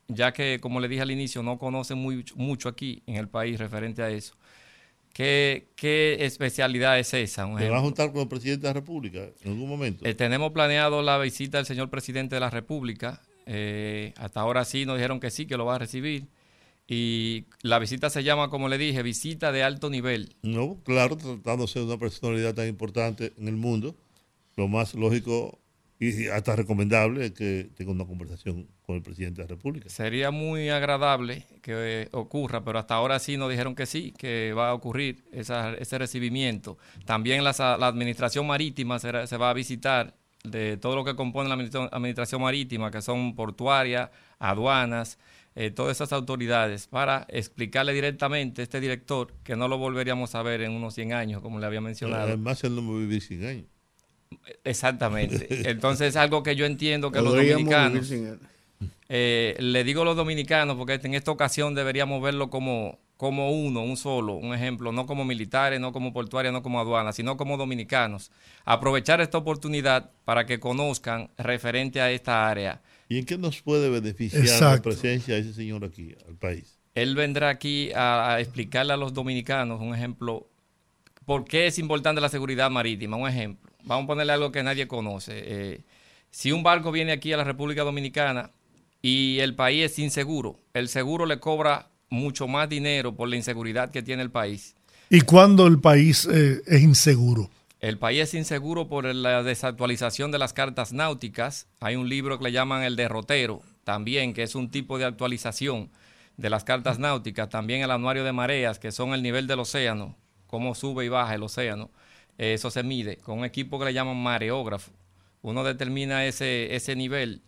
ya que, como le dije al inicio, no conocen muy, mucho aquí en el país referente a eso. ¿Qué, qué especialidad es esa? ¿Te vas a juntar con el presidente de la República en algún momento? Eh, tenemos planeado la visita del señor presidente de la República. Eh, hasta ahora sí nos dijeron que sí, que lo va a recibir. Y la visita se llama, como le dije, visita de alto nivel. No, claro, tratándose de una personalidad tan importante en el mundo, lo más lógico y hasta recomendable que tenga una conversación con el presidente de la República. Sería muy agradable que eh, ocurra, pero hasta ahora sí nos dijeron que sí, que va a ocurrir esa- ese recibimiento. También las- la administración marítima se, se va a visitar de todo lo que compone la administra- administración marítima, que son portuarias, aduanas, eh, todas esas autoridades, para explicarle directamente a este director que no lo volveríamos a ver en unos 100 años, como le había mencionado. Además, él no a vivir 100 años. Exactamente. Entonces es algo que yo entiendo que los dominicanos... Eh, le digo a los dominicanos, porque en esta ocasión deberíamos verlo como, como uno, un solo, un ejemplo, no como militares, no como portuarios, no como aduanas, sino como dominicanos. Aprovechar esta oportunidad para que conozcan referente a esta área. ¿Y en qué nos puede beneficiar la presencia de ese señor aquí, al país? Él vendrá aquí a, a explicarle a los dominicanos, un ejemplo, por qué es importante la seguridad marítima. Un ejemplo, vamos a ponerle algo que nadie conoce. Eh, si un barco viene aquí a la República Dominicana y el país es inseguro, el seguro le cobra mucho más dinero por la inseguridad que tiene el país. ¿Y cuándo el país eh, es inseguro? El país es inseguro por la desactualización de las cartas náuticas. Hay un libro que le llaman El Derrotero, también, que es un tipo de actualización de las cartas náuticas. También el anuario de mareas, que son el nivel del océano, cómo sube y baja el océano. Eso se mide con un equipo que le llaman mareógrafo. Uno determina ese, ese nivel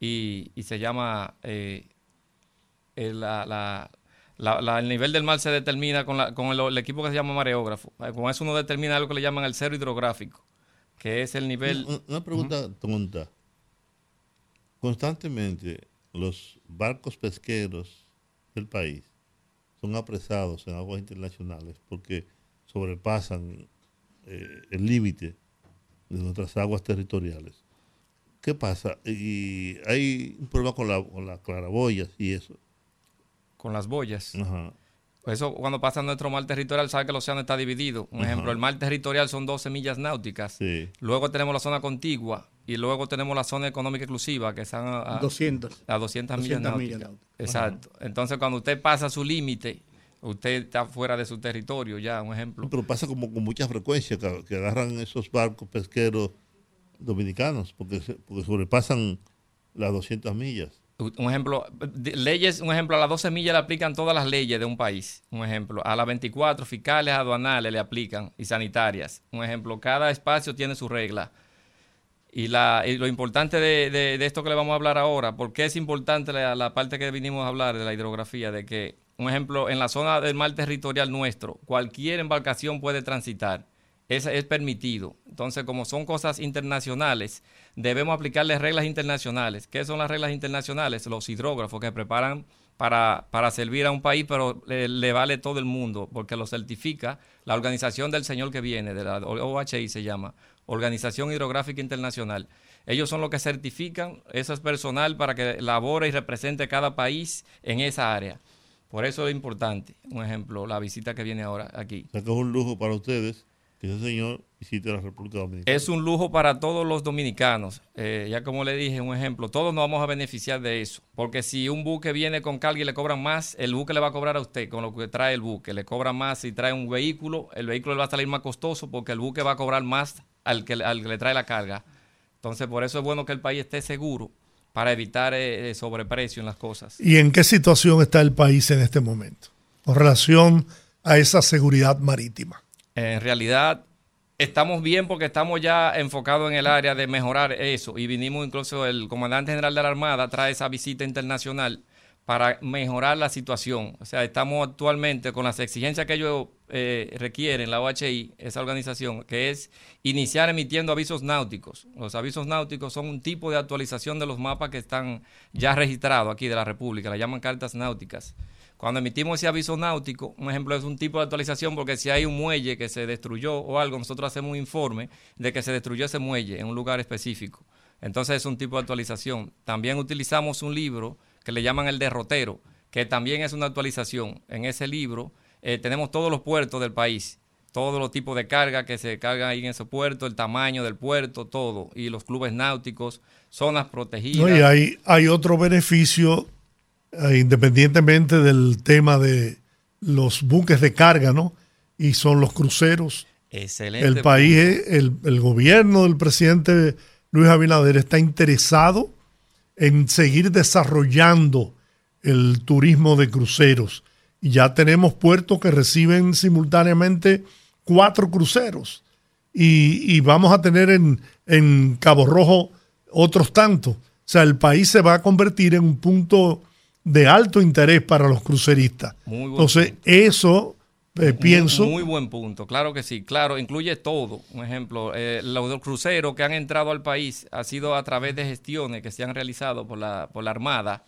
y, se llama eh, la, el nivel del mar se determina con, el, equipo que se llama mareógrafo. Eh, con eso uno determina algo que le llaman el cero hidrográfico, que es el nivel... Una, pregunta tonta. Constantemente los barcos pesqueros del país son apresados en aguas internacionales porque sobrepasan eh, el límite de nuestras aguas territoriales. ¿Qué pasa? Y hay un problema con, la, con las claraboyas y eso con las boyas. Eso cuando pasa nuestro mar territorial, sabe que el océano está dividido. Un ejemplo, el mar territorial son 12 millas náuticas. Luego tenemos la zona contigua y luego tenemos la zona económica exclusiva, que están a, 200. A 200, millas náuticas. Exacto. Entonces, cuando usted pasa su límite, usted está fuera de su territorio ya, un ejemplo. Pero pasa como con mucha frecuencia que, agarran esos barcos pesqueros dominicanos, porque, porque sobrepasan las 200 millas. Un ejemplo, leyes, un ejemplo, a las 12 millas le aplican todas las leyes de un país. Un ejemplo, a las 24 fiscales, aduanales le aplican y sanitarias. Un ejemplo, cada espacio tiene su regla. Y, la, lo importante de, esto que le vamos a hablar ahora, porque es importante la, la, parte que vinimos a hablar de la hidrografía, de que, un ejemplo, en la zona del mar territorial nuestro, cualquier embarcación puede transitar es, es permitido. Entonces, como son cosas internacionales, debemos aplicarles reglas internacionales. ¿Qué son las reglas internacionales? Los hidrógrafos que preparan para, para servir a un país, pero le, vale todo el mundo, porque lo certifica la organización del señor que viene, de la OHI se llama, Organización Hidrográfica Internacional. Ellos son los que certifican, eso es personal para que labore y represente cada país en esa área. Por eso es importante, un ejemplo, la visita que viene ahora aquí. O es un lujo para ustedes que ese señor visite la República Dominicana. Es un lujo para todos los dominicanos. Eh, ya como le dije, un ejemplo, todos nos vamos a beneficiar de eso. Porque si un buque viene con carga y le cobran más, el buque le va a cobrar a usted con lo que trae el buque. Le cobran más si trae un vehículo, el vehículo le va a salir más costoso porque el buque va a cobrar más al que, al que le trae la carga. Entonces, por eso es bueno que el país esté seguro para evitar eh, sobreprecio en las cosas. ¿Y en qué situación está el país en este momento con relación a esa seguridad marítima? En realidad estamos bien porque estamos ya enfocados en el área de mejorar eso y vinimos incluso el comandante general de la Armada trae esa visita internacional para mejorar la situación. O sea, estamos actualmente con las exigencias que ellos eh, requieren, la OHI, esa organización, que es iniciar emitiendo avisos náuticos. Los avisos náuticos son un tipo de actualización de los mapas que están ya registrados aquí de la República, la llaman cartas náuticas. Cuando emitimos ese aviso náutico, un ejemplo es un tipo de actualización porque si hay un muelle que se destruyó o algo, nosotros hacemos un informe de que se destruyó ese muelle en un lugar específico. Entonces es un tipo de actualización. También utilizamos un libro que le llaman el derrotero, que también es una actualización. En ese libro eh, tenemos todos los puertos del país, todos los tipos de carga que se cargan ahí en ese puerto, el tamaño del puerto, todo, y los clubes náuticos, zonas protegidas. y hay, hay otro beneficio eh, independientemente del tema de los buques de carga, ¿no? Y son los cruceros. Excelente. El país, el, el gobierno del presidente Luis Abinader está interesado en seguir desarrollando el turismo de cruceros. Y ya tenemos puertos que reciben simultáneamente cuatro cruceros. Y, y vamos a tener en, en, Cabo Rojo otros tantos. O sea, el país se va a convertir en un punto de alto interés para los cruceristas. Entonces, eso eh, pienso. Muy, buen punto, claro que sí, claro, incluye todo. Un ejemplo, eh, los cruceros que han entrado al país ha sido a través de gestiones que se han realizado por la, por la Armada,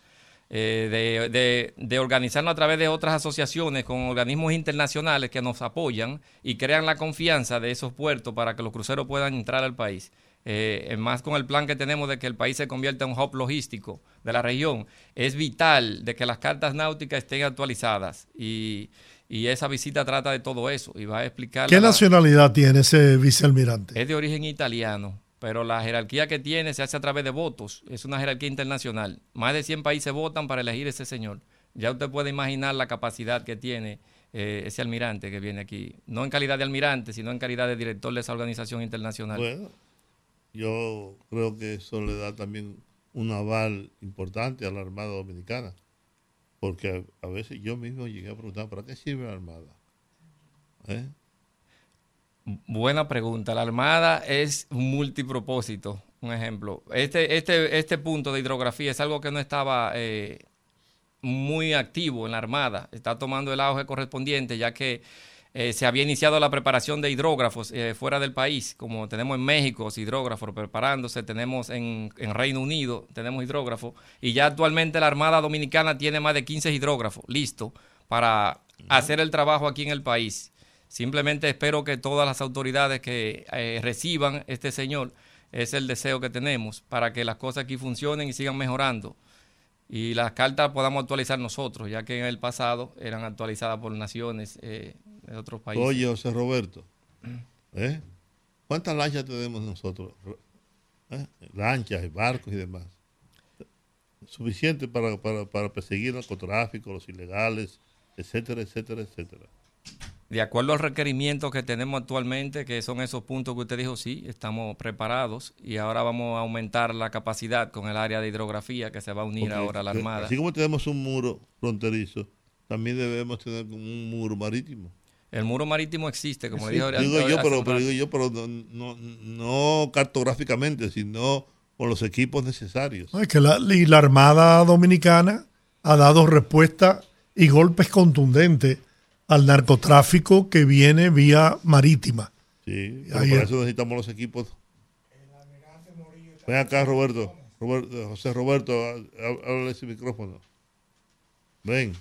eh, de, de, organizarnos a través de otras asociaciones con organismos internacionales que nos apoyan y crean la confianza de esos puertos para que los cruceros puedan entrar al país eh, más con el plan que tenemos de que el país se convierta en un hub logístico de la región, es vital de que las cartas náuticas estén actualizadas y, esa visita trata de todo eso y va a explicar... ¿Qué nacionalidad tiene ese vicealmirante? Es de origen italiano, pero la jerarquía que tiene se hace a través de votos, es una jerarquía internacional. Más de 100 países votan para elegir ese señor. Ya usted puede imaginar la capacidad que tiene eh, ese almirante que viene aquí. No en calidad de almirante, sino en calidad de director de esa organización internacional. Bueno, yo creo que eso le da también un aval importante a la Armada Dominicana. Porque a, veces yo mismo llegué a preguntar, ¿para qué sirve la Armada? ¿Eh? Buena pregunta. La Armada es multipropósito. Un ejemplo. Este, este, este punto de hidrografía es algo que no estaba eh, muy activo en la Armada. Está tomando el auge correspondiente, ya que eh, se había iniciado la preparación de hidrógrafos eh, fuera del país, como tenemos en México, hidrógrafos preparándose, tenemos en, en, Reino Unido, tenemos hidrógrafos, y ya actualmente la Armada Dominicana tiene más de 15 hidrógrafos listos para hacer el trabajo aquí en el país. Simplemente espero que todas las autoridades que eh, reciban este señor, es el deseo que tenemos, para que las cosas aquí funcionen y sigan mejorando. Y las cartas podamos actualizar nosotros, ya que en el pasado eran actualizadas por naciones eh, de otros países. Oye, José Roberto, ¿eh? ¿cuántas lanchas tenemos nosotros? ¿Eh? Lanchas, barcos y demás. Suficiente para, para, para perseguir el narcotráfico, los ilegales, etcétera, etcétera, etcétera de acuerdo al requerimiento que tenemos actualmente, que son esos puntos que usted dijo, sí, estamos preparados y ahora vamos a aumentar la capacidad con el área de hidrografía que se va a unir okay. ahora a la Armada. Así como tenemos un muro fronterizo, también debemos tener un muro marítimo. El muro marítimo existe, como sí, le digo yo, pero, pero, digo yo, pero no, no, no, cartográficamente, sino con los equipos necesarios. No, es que la, y la Armada Dominicana ha dado respuesta y golpes contundentes al narcotráfico que viene vía marítima. Sí, pero para eso necesitamos los equipos. Ven acá, Roberto. Roberto José Roberto, háblale ese micrófono. Ven,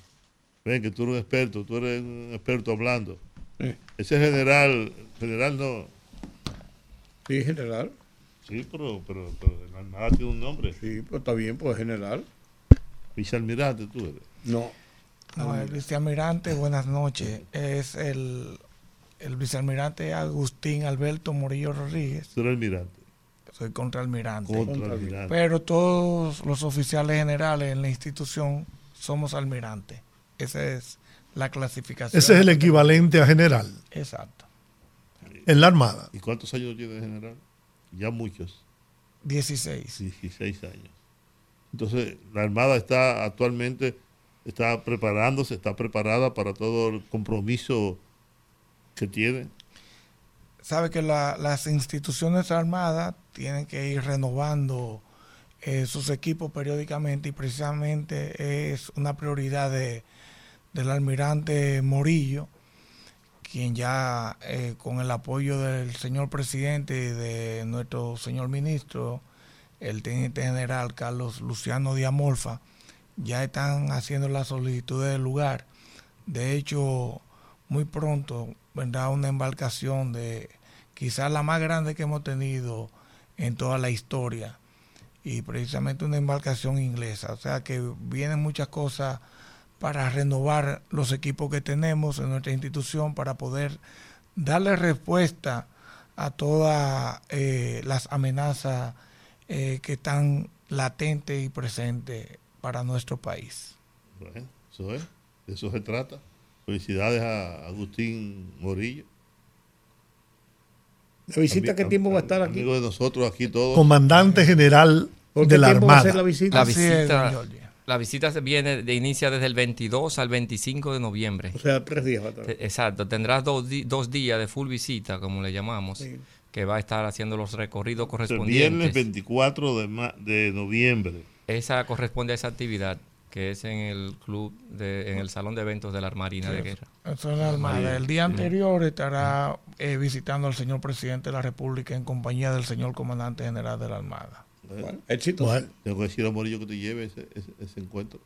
ven, que tú eres un experto, tú eres un experto hablando. Sí. Ese general, general no. Sí, general. Sí, pero, pero, pero nada tiene un nombre. Sí, pero está bien, pues general. Vicealmirante tú eres. No. No, el vicealmirante, buenas noches. Es el, el vicealmirante Agustín Alberto Morillo Rodríguez. ¿Tú eres almirante? Soy contraalmirante. Contraalmirante. Pero todos los oficiales generales en la institución somos almirantes. Esa es la clasificación. Ese es el equivalente a general. Exacto. En la Armada. ¿Y cuántos años tiene general? Ya muchos. 16. 16 años. Entonces, la Armada está actualmente está preparándose, está preparada para todo el compromiso que tiene. Sabe que la, las instituciones armadas tienen que ir renovando eh, sus equipos periódicamente y precisamente es una prioridad de, del almirante Morillo, quien ya eh, con el apoyo del señor presidente y de nuestro señor ministro, el teniente general Carlos Luciano Diamorfa, ya están haciendo la solicitud del lugar. De hecho, muy pronto vendrá una embarcación de quizás la más grande que hemos tenido en toda la historia y precisamente una embarcación inglesa. O sea que vienen muchas cosas para renovar los equipos que tenemos en nuestra institución para poder darle respuesta a todas eh, las amenazas eh, que están latentes y presentes para nuestro país. Bueno, eso es, de eso se trata. Felicidades a Agustín Morillo. ¿La visita qué tiempo va a estar aquí? Amigo de nosotros aquí todos. Comandante general de la Armada. la visita? La visita, la visita viene de inicia desde el 22 al 25 de noviembre. O sea, tres días va a estar. Exacto, tendrás dos, dos días de full visita, como le llamamos, sí. que va a estar haciendo los recorridos correspondientes. El viernes 24 de, de noviembre. Esa corresponde a esa actividad que es en el club, de, en el salón de eventos de la Marina sí, de Guerra. Eso es la Armada. El día anterior estará eh, visitando al señor presidente de la República en compañía del señor comandante general de la Armada. Bueno, éxito. Bueno, tengo que decir a Morillo que te lleve ese, ese, ese encuentro.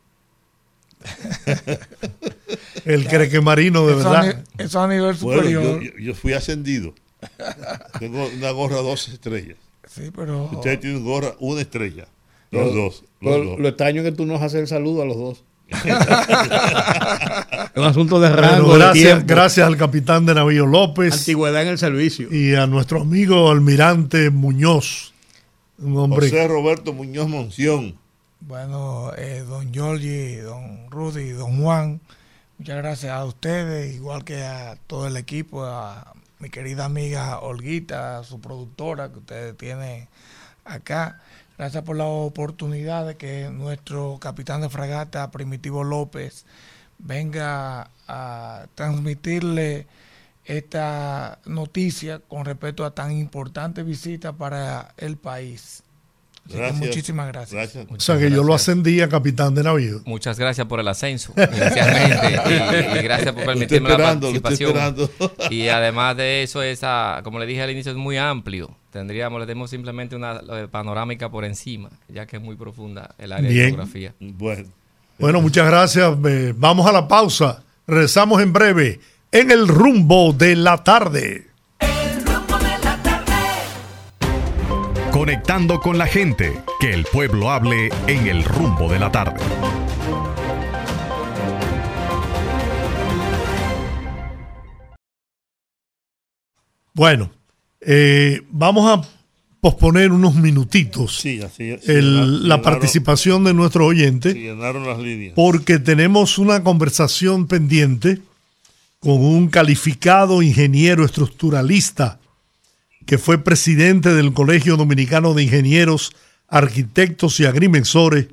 Él cree que marino de eso verdad. A, eso a nivel superior. Bueno, yo, yo, fui ascendido. Tengo una gorra dos estrellas. Sí, pero. Usted tiene una gorra una estrella. Los lo, dos. Los lo, dos. lo extraño es que tú nos haces el saludo a los dos. un asunto de rango. Bueno, gracias, de gracias al capitán de Navío López. Antigüedad en el servicio. Y a nuestro amigo almirante Muñoz. Un hombre. José Roberto Muñoz Monción. Bueno, eh, don Giorgi, don Rudy, don Juan, Muchas gracias a ustedes, igual que a todo el equipo, a mi querida amiga Olguita, a su productora que ustedes tienen acá. Gracias por la oportunidad de que nuestro capitán de fragata, Primitivo López, venga a transmitirle esta noticia con respecto a tan importante visita para el país. Así que Gracias. muchísimas gracias. O sea que yo lo ascendí a capitán de navío. Muchas gracias por el ascenso, inicialmente, y, y gracias por permitirme la participación. Y además de eso, esa, como le dije al inicio, es muy amplio. Tendríamos, le tenemos simplemente una panorámica por encima, ya que es muy profunda el área Bien. de geografía. Bueno, Bueno, muchas gracias. Eh, vamos a la pausa. Regresamos en breve en el rumbo de la tarde. Conectando con la gente, que el pueblo hable en el rumbo de la tarde. Bueno, eh, vamos a posponer unos minutitos sí, así es. el- Llenaron- la participación de sí, llenaron las líneas. porque tenemos una conversación pendiente con un calificado ingeniero estructuralista que fue presidente del Colegio Dominicano de Ingenieros, Arquitectos y Agrimensores,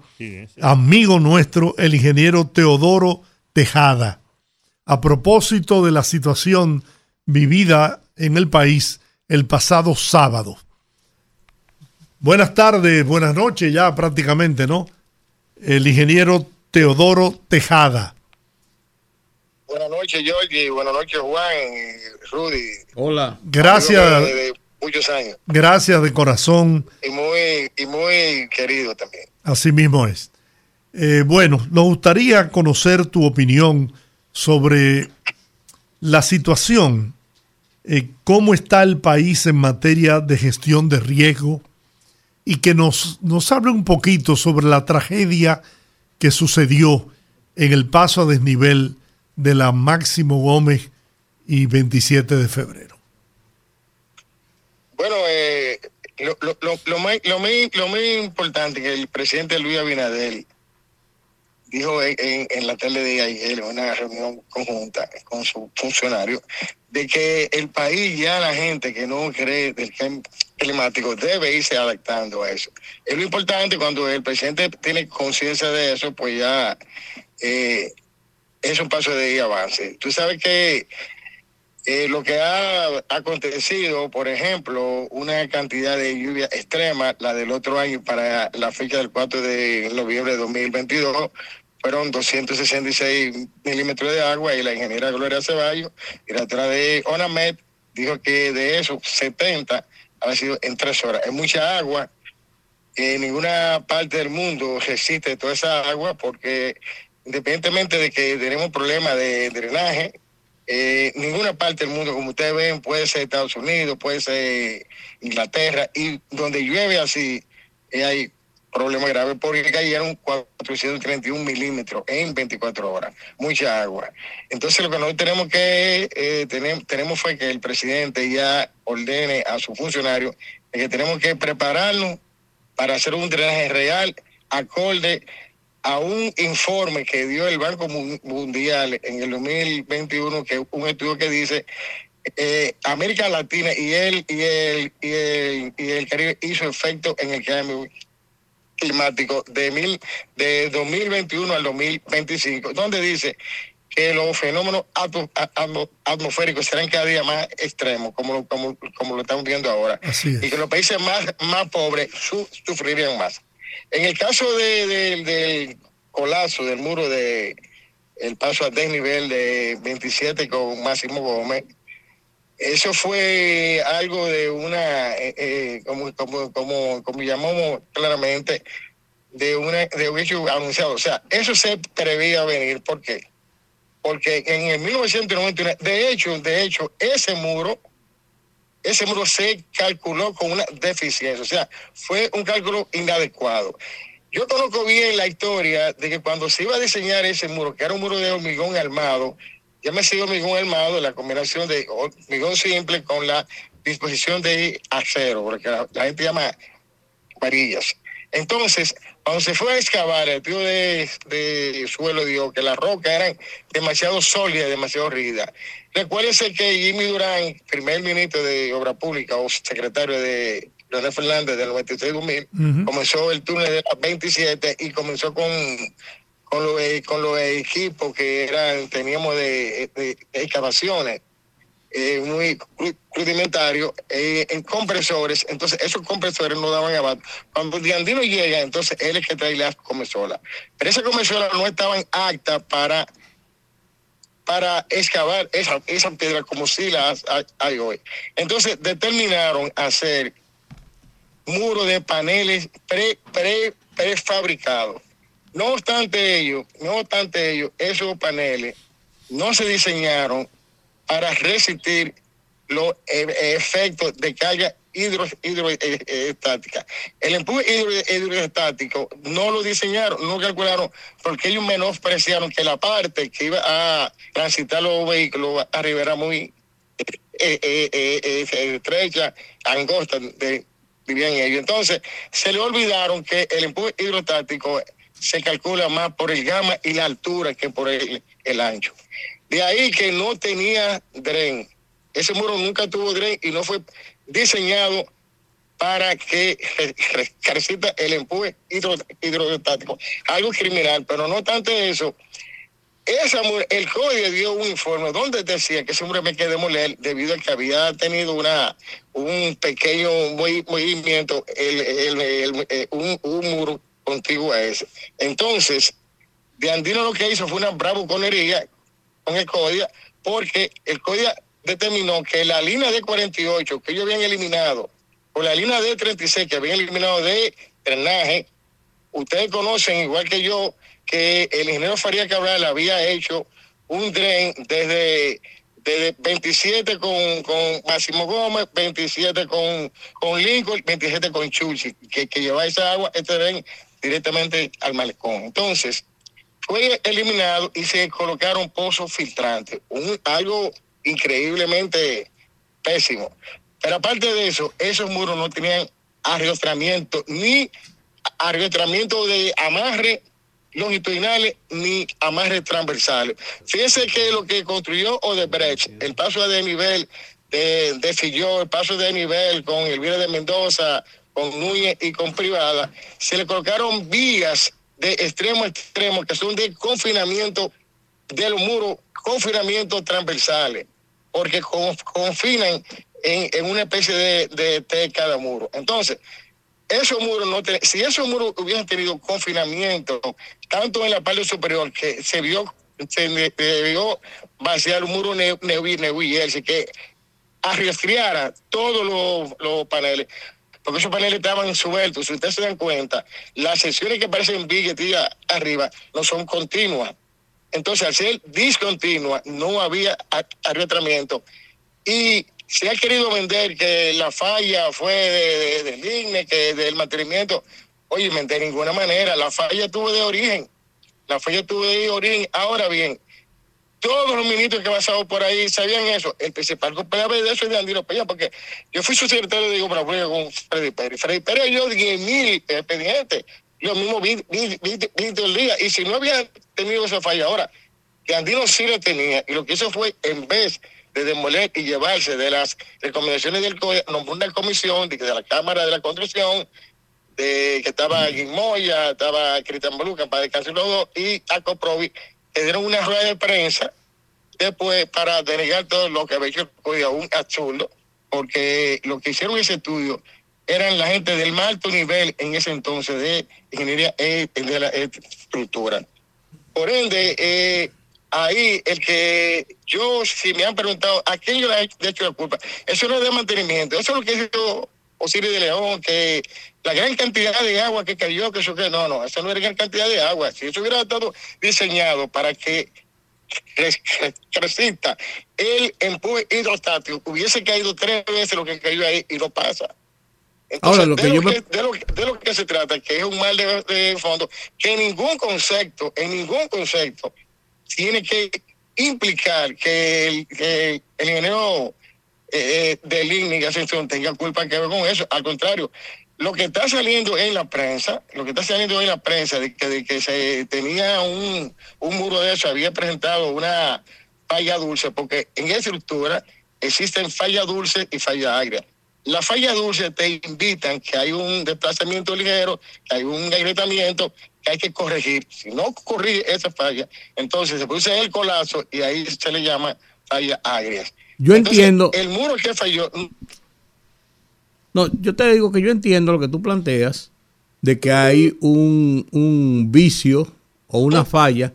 amigo nuestro, el ingeniero Teodoro Tejada, a propósito de la situación vivida en el país el pasado sábado. Buenas tardes, buenas noches ya prácticamente, ¿no? El ingeniero Teodoro Tejada. Buenas noches, Georgie. Buenas noches, Juan Rudy. Hola. Gracias, De, de muchos años. gracias de corazón, Y muy, y muy querido también. así mismo es. Eh, bueno, nos gustaría conocer tu opinión sobre la situación, eh, cómo está el país en materia de gestión de riesgo y que nos, nos hable un poquito sobre la tragedia que sucedió en el paso a desnivel de la Máximo Gómez y 27 de febrero. Bueno, eh, lo, lo, lo, lo más, lo, lo importante que el presidente Luis Abinader dijo en, en, la tele de ayer, en una reunión conjunta con sus funcionarios, de que el país ya la gente que no cree del cambio climático debe irse adaptando a eso. Es lo importante cuando el presidente tiene conciencia de eso, pues ya eh, es un paso de avance. Tú sabes que eh, lo que ha acontecido, por ejemplo, una cantidad de lluvia extrema, la del otro año para la fecha del 4 de noviembre de 2022, fueron 266 milímetros de agua y la ingeniera Gloria Ceballos, directora de ONAMED, dijo que de eso 70 ha sido en tres horas. Es mucha agua. En ninguna parte del mundo resiste toda esa agua porque independientemente de que tenemos problemas de drenaje, eh, ninguna parte del mundo, como ustedes ven, puede ser Estados Unidos, puede ser Inglaterra, y donde llueve así, eh, hay problemas graves porque cayeron 431 milímetros en 24 horas, mucha agua. Entonces lo que nosotros tenemos que eh, tener, tenemos fue que el presidente ya ordene a sus funcionarios que tenemos que prepararnos para hacer un drenaje real, acorde a un informe que dio el Banco Mundial en el 2021, que un estudio que dice eh, América Latina y el, y, el, y, el, y el Caribe hizo efecto en el cambio climático de, mil, de 2021 al 2025, donde dice que los fenómenos atmosféricos serán cada día más extremos, como, como, como lo estamos viendo ahora, y que los países más, más pobres su, sufrirían más. En el caso de, de, del colapso del muro de el paso a desnivel de 27 con Máximo Gómez, eso fue algo de una, eh, eh, como, como, como, como llamamos claramente, de, una, de un hecho anunciado. O sea, eso se prevía venir. ¿Por qué? Porque en el 1991, de hecho, de hecho, ese muro, ese muro se calculó con una deficiencia. O sea, fue un cálculo inadecuado. Yo conozco bien la historia de que cuando se iba a diseñar ese muro, que era un muro de hormigón armado, ya me sido hormigón armado, la combinación de hormigón simple con la disposición de acero, porque la, la gente llama varillas. Entonces, Cuando se fue a excavar, el tío de, de suelo dijo que las rocas eran demasiado sólidas, demasiado rígidas. Recuérdese que Jimmy Durán, primer ministro de Obra Pública o secretario de Leonel Fernández del 96-2000, comenzó el túnel de las 27 y comenzó con, con, los, con los equipos que eran teníamos de, excavaciones eh, muy rudimentario eh, en compresores, entonces esos compresores no daban abasto. Cuando Diandino llega, entonces él es que trae las comesolas. Pero esas comesolas no estaban aptas para para excavar esa, esa piedra como si las hay hoy. Entonces determinaron hacer muro de paneles pre, pre, prefabricados. No obstante ello, no obstante ello, esos paneles no se diseñaron para resistir los e, efectos de carga hidroestática. El empuje hidroestático no lo diseñaron, no calcularon, porque ellos menospreciaron que la parte que iba a transitar los vehículos arriba era muy eh, eh, eh, estrecha, angosta, de, vivían ellos. Entonces, se le olvidaron que el empuje hidroestático se calcula más por el gamma y la altura que por el, el ancho. De ahí que no tenía dren. Ese muro nunca tuvo dren y no fue diseñado para que resista el empuje hidro. Algo criminal, pero no tanto eso. Esa, el código dio un informe donde decía que ese hombre me quedé moler debido a que había tenido una un pequeño movimiento, el, el, eh, un, un, muro contiguo a ese. Entonces, de Andino lo que hizo fue una bravuconería con el CODIA, porque el CODIA determinó que la línea de 48 que ellos habían eliminado, o la línea de 36 que habían eliminado de drenaje, ustedes conocen, igual que yo, que el ingeniero Faría Cabral había hecho un dren desde, desde 27 con, con Máximo Gómez, 27 con, con Lincoln, 27 con Chulci, que, que lleva esa agua, este dren directamente al malecón. Entonces, fue eliminado y se colocaron pozos filtrantes, un, algo increíblemente pésimo. Pero aparte de eso, esos muros no tenían arrastramiento, ni arrastramiento de amarre longitudinales ni amarres transversales. Fíjense que lo que construyó Odebrecht, el paso de nivel de, Filló, el paso de nivel con el Elvira de Mendoza, con Núñez y con Privada, se le colocaron vías de extremo a extremo, que son de confinamiento de los muros, confinamientos transversales, porque confinan en, una especie de, de, cada muro. Entonces, esos muros no si esos muros hubiesen tenido confinamiento, tanto en la parte superior que se vio, se vio vaciar un muro Neuvi, Neuvi, que arriesgara todos los, los paneles porque esos paneles estaban sueltos. Si ustedes se dan cuenta, las sesiones que aparecen en arriba no son continuas. Entonces, al ser discontinua, no había arretramiento. Y se ha querido vender que la falla fue del de, de INE, que del mantenimiento. Oye, de ninguna manera, la falla tuvo de origen. La falla tuvo de origen. Ahora bien, todos los ministros que pasaban por ahí sabían eso. El principal culpable de eso es de Andino Peña, porque yo fui su secretario de Obra con Freddy Pérez. Freddy Pérez dio 10 mil expedientes. Yo mismo vi, vi, el día. Y si no había tenido esa falla ahora, que Andino sí lo tenía. Y lo que hizo fue, en vez de demoler y llevarse de las recomendaciones del COE, nombró una comisión de, la Cámara de la Construcción, de que estaba Guimoya, estaba Cristian Boluca, para descansar los dos, y Acoprovi le dieron una rueda de prensa después para denegar todo lo que había hecho un absurdo, porque lo que hicieron ese estudio eran la gente del más alto nivel en ese entonces de ingeniería e, de la estructura. Por ende, eh, ahí el que yo, si me han preguntado a quién yo le he hecho la culpa, eso no es de mantenimiento, eso es lo que hizo Osiris de León, que la gran cantidad de agua que cayó, que eso que no, no, eso no era gran cantidad de agua. Si eso hubiera estado diseñado para que resista el empuje hidrostático, hubiese caído tres veces lo que cayó ahí y no pasa. Entonces, de, lo que, de, lo, que se trata, que es un mal de, fondo, que en ningún concepto, en ningún concepto, tiene que implicar que el, que el ingeniero eh, eh, del INMI tenga culpa que ver con eso. Al contrario, lo que está saliendo en la prensa, lo que está saliendo en la prensa de que, se tenía un, un muro de eso, había presentado una falla dulce, porque en esa estructura existen falla dulce y falla agria. La falla dulce te invitan que hay un desplazamiento ligero, que hay un agrietamiento que hay que corregir. Si no corrige esa falla, entonces se produce el colapso y ahí se le llama falla agria. Yo Entonces, entiendo. El muro que falló, No, yo te digo que yo entiendo lo que tú planteas de que hay un, un vicio o una falla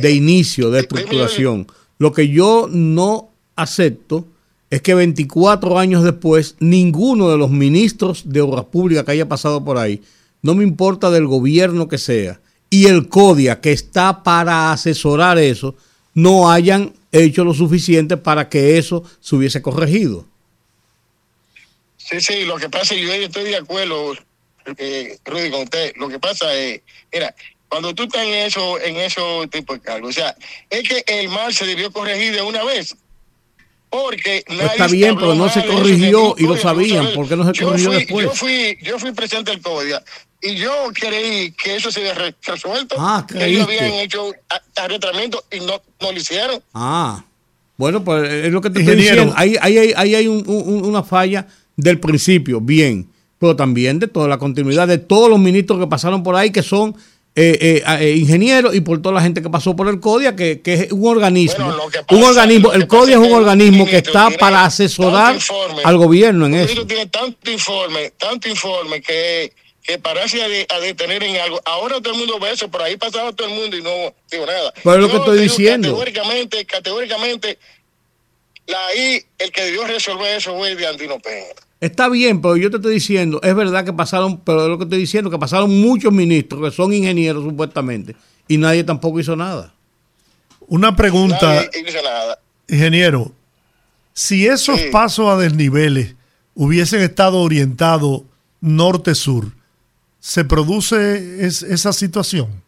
de inicio de estructuración. Lo que yo no acepto es que 24 años después ninguno de los ministros de Obras Públicas que haya pasado por ahí, no me importa del gobierno que sea, y el CODIA que está para asesorar eso, no hayan hecho lo suficiente para que eso se hubiese corregido. Sí, sí, lo que pasa, yo estoy de acuerdo, eh, Rudy, con usted. Lo que pasa es, mira, cuando tú estás en eso, en esos tipos de cargos, o sea, es que el mal se debió corregir de una vez. Porque nadie está bien, pero no se corrigió y lo sabían. ¿Por qué no se Yo corrigió fui- después? Yo fui, yo fui presidente del CODIA y yo creí que eso se había re- resuelto. Ah, que ellos habían hecho a- arretramiento y no, no lo hicieron. Ah, bueno, pues es lo que te estoy diciendo. Ahí, ahí, hay- ahí hay un- un- una falla del principio, bien, pero también de toda la continuidad de todos los ministros que pasaron por ahí, que son eh, eh, eh, ingenieros, y por toda la gente que pasó por el CODIA, que, que es un organismo. Bueno, un organismo, el CODIA es un organismo el que está para asesorar informe, al gobierno en el eso. ministro tiene tanto informe, tanto informe que, que pararse a, de- a detener en algo. Ahora todo el mundo ve eso, por ahí pasaba todo el mundo y no digo nada. Pero es lo que estoy diciendo. Categóricamente, categóricamente, la ahí, el que debió resolver eso fue de Andino Peña. Está bien, pero yo te estoy diciendo, es verdad que pasaron, pero es lo que estoy diciendo, que pasaron muchos ministros que son ingenieros supuestamente, y nadie tampoco hizo nada. Una pregunta, Nadie hizo nada. ingeniero. Si esos Sí. pasos a desniveles hubiesen estado orientados norte-sur, ¿se produce es- esa situación?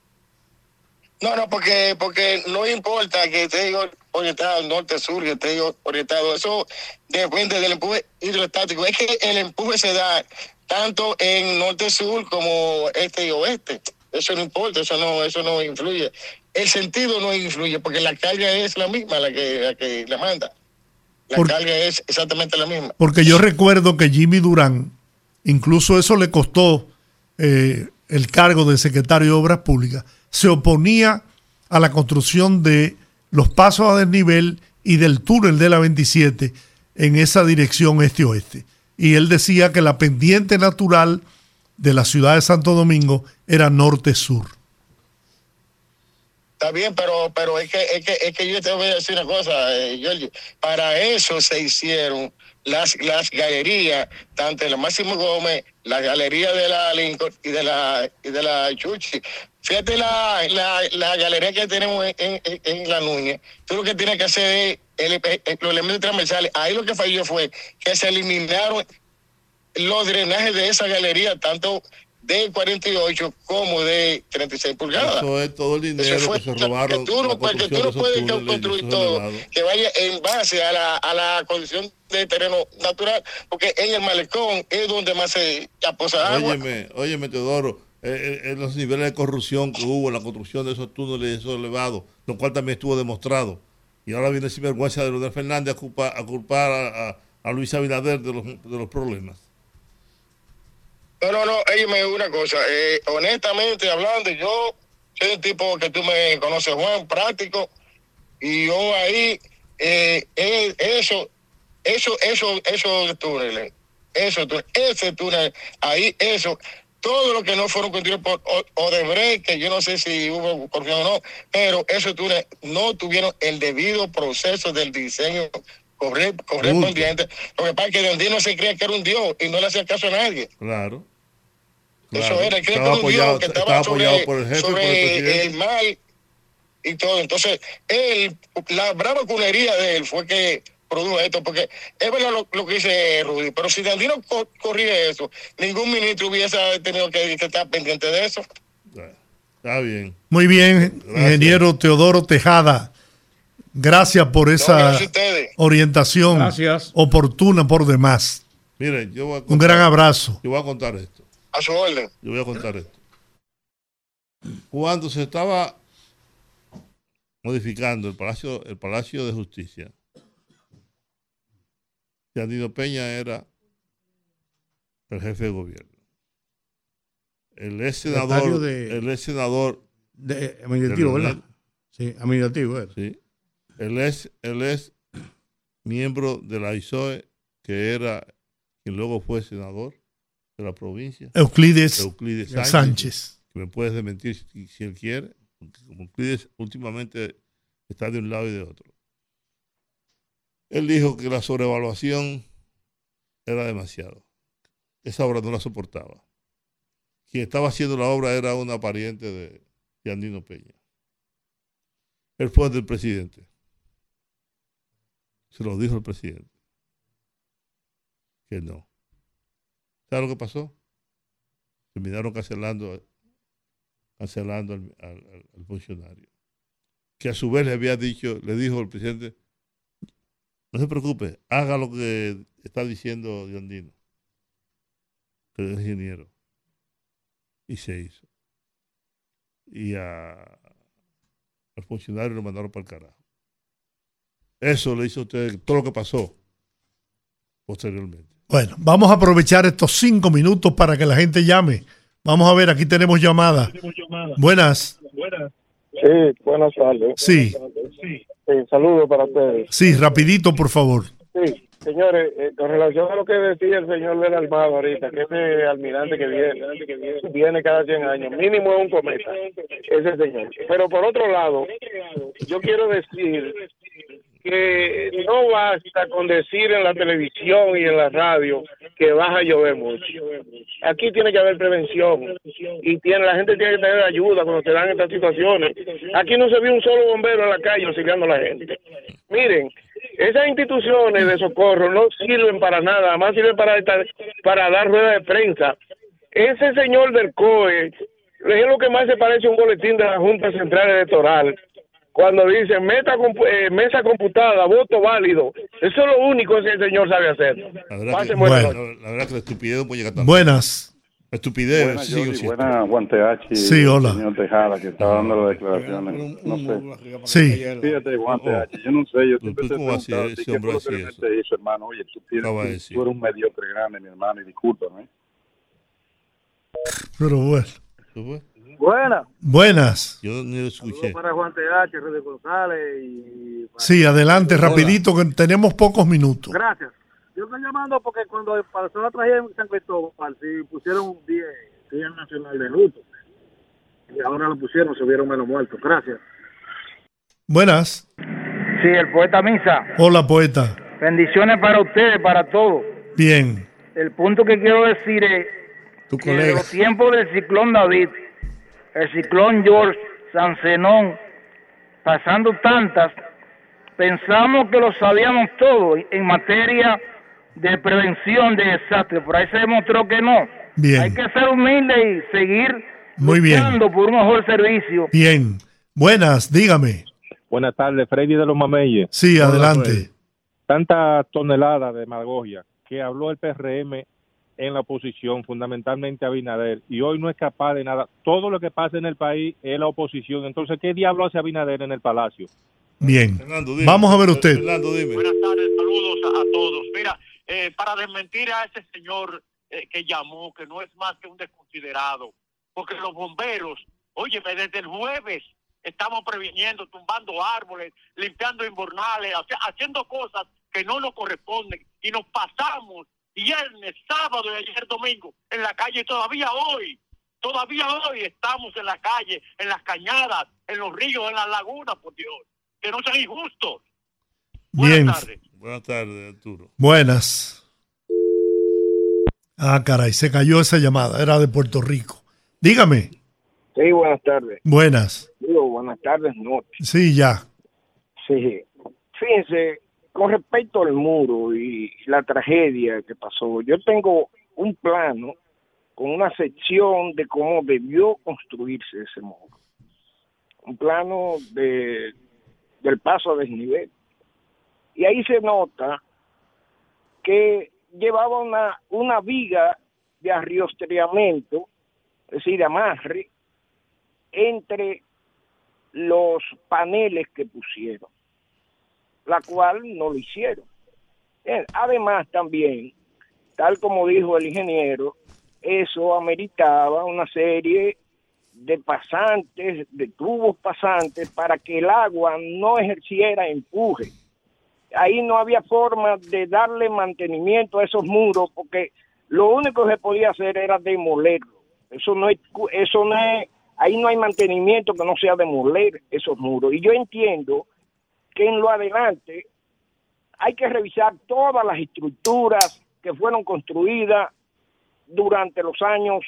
No, no, porque porque no importa que esté orientado norte-sur, que esté orientado, eso depende del empuje hidroestático. Es que el empuje se da tanto en norte-sur como este y oeste. Eso no importa, eso no eso no influye. El sentido no influye porque la carga es la misma la que la que la manda. La carga es exactamente la misma. Porque yo recuerdo que Jimmy Durán, incluso eso le costó eh, el cargo de secretario de Obras Públicas, se oponía a la construcción de los pasos a desnivel y del túnel de la 27 en esa dirección este-oeste. Y él decía que la pendiente natural de la ciudad de Santo Domingo era norte-sur. Está bien, pero pero es que es que es que yo te voy a decir una cosa, eh. Para eso se hicieron las las galerías, tanto en la Máximo Gómez, la galería de la Lincoln y de la y de la Chuchi. Fíjate la, la, la galería que tenemos en, en, la Núñez. Tú lo que tienes que hacer es el- el- los elementos transversales. Ahí lo que falló fue que se eliminaron los drenajes de esa galería, tanto de 48 como de 36 pulgadas. Eso es todo el dinero fue- que se robaron. que tú no que tú no puedes túneles construir todo que vaya en base a la, a la condición de terreno natural, porque en el malecón es donde más se aposa agua. Óyeme, óyeme, Teodoro, eh, eh, los niveles de corrupción que hubo en la construcción de esos túneles y esos elevados, lo cual también estuvo demostrado. Y ahora viene sin vergüenza de Leonel Fernández a culpar a, culpar a, a- a Luis Abinader de los, de los problemas. No, no, no, me una cosa, eh, honestamente hablando, yo soy un tipo que tú me conoces, Juan, práctico, y yo ahí, eh, eh, eso, eso, eso, esos túneles, eso, tú- ese túnel, ahí, eso, todo lo que no fueron construidos por Odebrecht, que yo no sé si hubo corrupción o no, pero esos túneles no tuvieron el debido proceso del diseño corre- correspondiente. Lo que pasa es que Don Dino se creía que era un dios y no le hacía caso a nadie. Claro. Eso era, creo que Estaba apoyado, que estaba, estaba sobre, apoyado por el jefe, por el sobre el mal y todo. Entonces, él, la brava cunería de él fue que produjo esto, porque es verdad lo, lo que dice Rudy, pero si Dandino co- corría eso, ningún ministro hubiese tenido que, que estar pendiente de eso. Está bien. Muy bien, ingeniero Teodoro Tejada. Gracias por esa gracias orientación Gracias. oportuna por demás. Miren, yo voy a Un gran abrazo. Yo voy a contar esto. A su orden. Yo voy a contar esto. Cuando se estaba modificando el Palacio, el Palacio de Justicia, Yandino Peña era el jefe de gobierno. El ex senador, de- el ex senador De administrativo, de ¿verdad? Sí, administrativo. era. sí, el ex, el ex miembro de la ISOE, que era quien luego fue senador de la provincia. Euclides Euclides Sánchez. Sánchez. Que me puedes desmentir si, si él quiere, porque como Euclides últimamente está de un lado y de otro. Él dijo que la sobrevaluación era demasiado. Esa obra no la soportaba. Quien estaba haciendo la obra era una pariente de, de Andino Peña. Él fue del presidente. Se lo dijo el presidente. Que no. ¿Sabes lo que pasó? Terminaron cancelando, cancelando al, funcionario. Que a su vez le había dicho, le dijo el presidente, no se preocupe, haga lo que está diciendo Diondino, que es ingeniero. Y se hizo. Y al funcionario lo mandaron para el carajo. Eso le hizo a usted todo lo que pasó posteriormente. Bueno, vamos a aprovechar estos cinco minutos para que la gente llame. Vamos a ver, aquí tenemos llamada. Buenas. Sí, buenas tardes. Sí, Sí, saludos para ustedes. sí, rapidito, por favor. Sí, señores, eh, con relación a lo que decía el señor del Armado ahorita, que ese almirante que viene, viene cada 100 años, mínimo es un cometa, ese señor. Pero por otro lado, yo quiero decir que no basta con decir en la televisión y en la radio que va a llover mucho. Aquí tiene que haber prevención y tiene la gente tiene que tener ayuda cuando se dan estas situaciones. Aquí no se vio un solo bombero en la calle auxiliando a la gente. Miren, esas instituciones de socorro no sirven para nada, además sirven para, estar- para dar ruedas de prensa. Ese señor del COE es lo que más se parece a un boletín de la Junta Central Electoral. Cuando dice meta, compu- eh, mesa computada, voto válido. Eso es lo único que el señor sabe hacer. La verdad, que, Pasen buenas la- la verdad que la estupidez no puede llegar tan Buenas. La estupidez Buenas, sigue Jordi, siendo. buenas, Juan TH. Sí, hola. Señor Tejada, que estaba dando las declaraciones. No sé. Sí. Fíjate, Juan TH, yo no sé, yo siempre te he ¿Cómo así? preguntado, Ese ¿qué fue hombre que así hizo, hermano? Oye, tú, tienes, tú- eres un mediocre grande, mi hermano, y discúlpame. Pero bueno. ¿Eso fue? Buena. Buenas. Yo ni lo escuché. Para Juan TH, Rodríguez González y... Sí, adelante, rapidito, que tenemos pocos minutos. Gracias. Yo estoy llamando porque cuando pasó la tragedia en San Cristóbal, sí, pusieron un día, día nacional de luto. Y ahora lo pusieron, se vieron menos muertos. Gracias. Buenas. Sí, el poeta Misa. Hola, poeta. Bendiciones para ustedes, para todos. Bien. El punto que quiero decir es Tu que los tiempos del ciclón David, el ciclón George, San Zenón, pasando tantas, pensamos que lo sabíamos todo en materia de prevención de desastres, por ahí se demostró que no. Bien. Hay que ser humilde y seguir Muy bien. luchando por un mejor servicio. Bien. Buenas, dígame. Buenas tardes, Freddy de los Mameyes. Sí, adelante. Tanta tonelada de demagogia que habló el PRM en la oposición, fundamentalmente Abinader, y hoy no es capaz de nada. Todo lo que pasa en el país es la oposición. Entonces, ¿qué diablo hace Abinader en el Palacio? Bien. dime. Vamos a ver usted. Fernando, dime. Buenas tardes, saludos a, a todos. Mira, eh, para desmentir a ese señor eh, que llamó, que no es más que un desconsiderado, porque los bomberos, óyeme, desde el jueves estamos previniendo, tumbando árboles, limpiando invernales, haciendo cosas que no nos corresponden y nos pasamos viernes, sábado y ayer domingo en la calle todavía hoy. Todavía hoy estamos en la calle, en las cañadas, en los ríos, en las lagunas, por Dios. Que no sean injustos. Bien. Buenas tardes, Arturo. Buenas. Ah, caray, se cayó esa llamada. Era de Puerto Rico. Dígame. Sí, buenas tardes. Buenas. Digo, buenas tardes, noches. Sí, ya. Sí. Fíjense, con respecto al muro y la tragedia que pasó, yo tengo un plano con una sección de cómo debió construirse ese muro. Un plano de, del paso a desnivel. Y ahí se nota que llevaba una, una viga de arriostriamiento, es decir, de amarre, entre los paneles que pusieron, la cual no lo hicieron. Además, también, tal como dijo el ingeniero, eso ameritaba una serie de pasantes, de tubos pasantes, para que el agua no ejerciera empuje. Ahí no había forma de darle mantenimiento a esos muros, porque lo único que se podía hacer era demolerlo. Eso no es, eso no ahí no hay mantenimiento que no sea demoler esos muros. Y yo entiendo que en lo adelante hay que revisar todas las estructuras que fueron construidas durante los años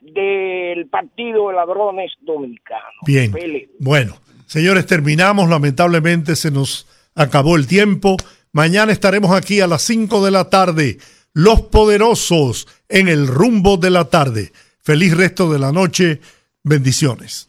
del Partido de Ladrones Dominicanos. Bien. Bueno, señores, terminamos. Lamentablemente se nos acabó el tiempo. Mañana estaremos aquí a las 5 de la tarde. Los poderosos en el rumbo de la tarde. Feliz resto de la noche. Bendiciones.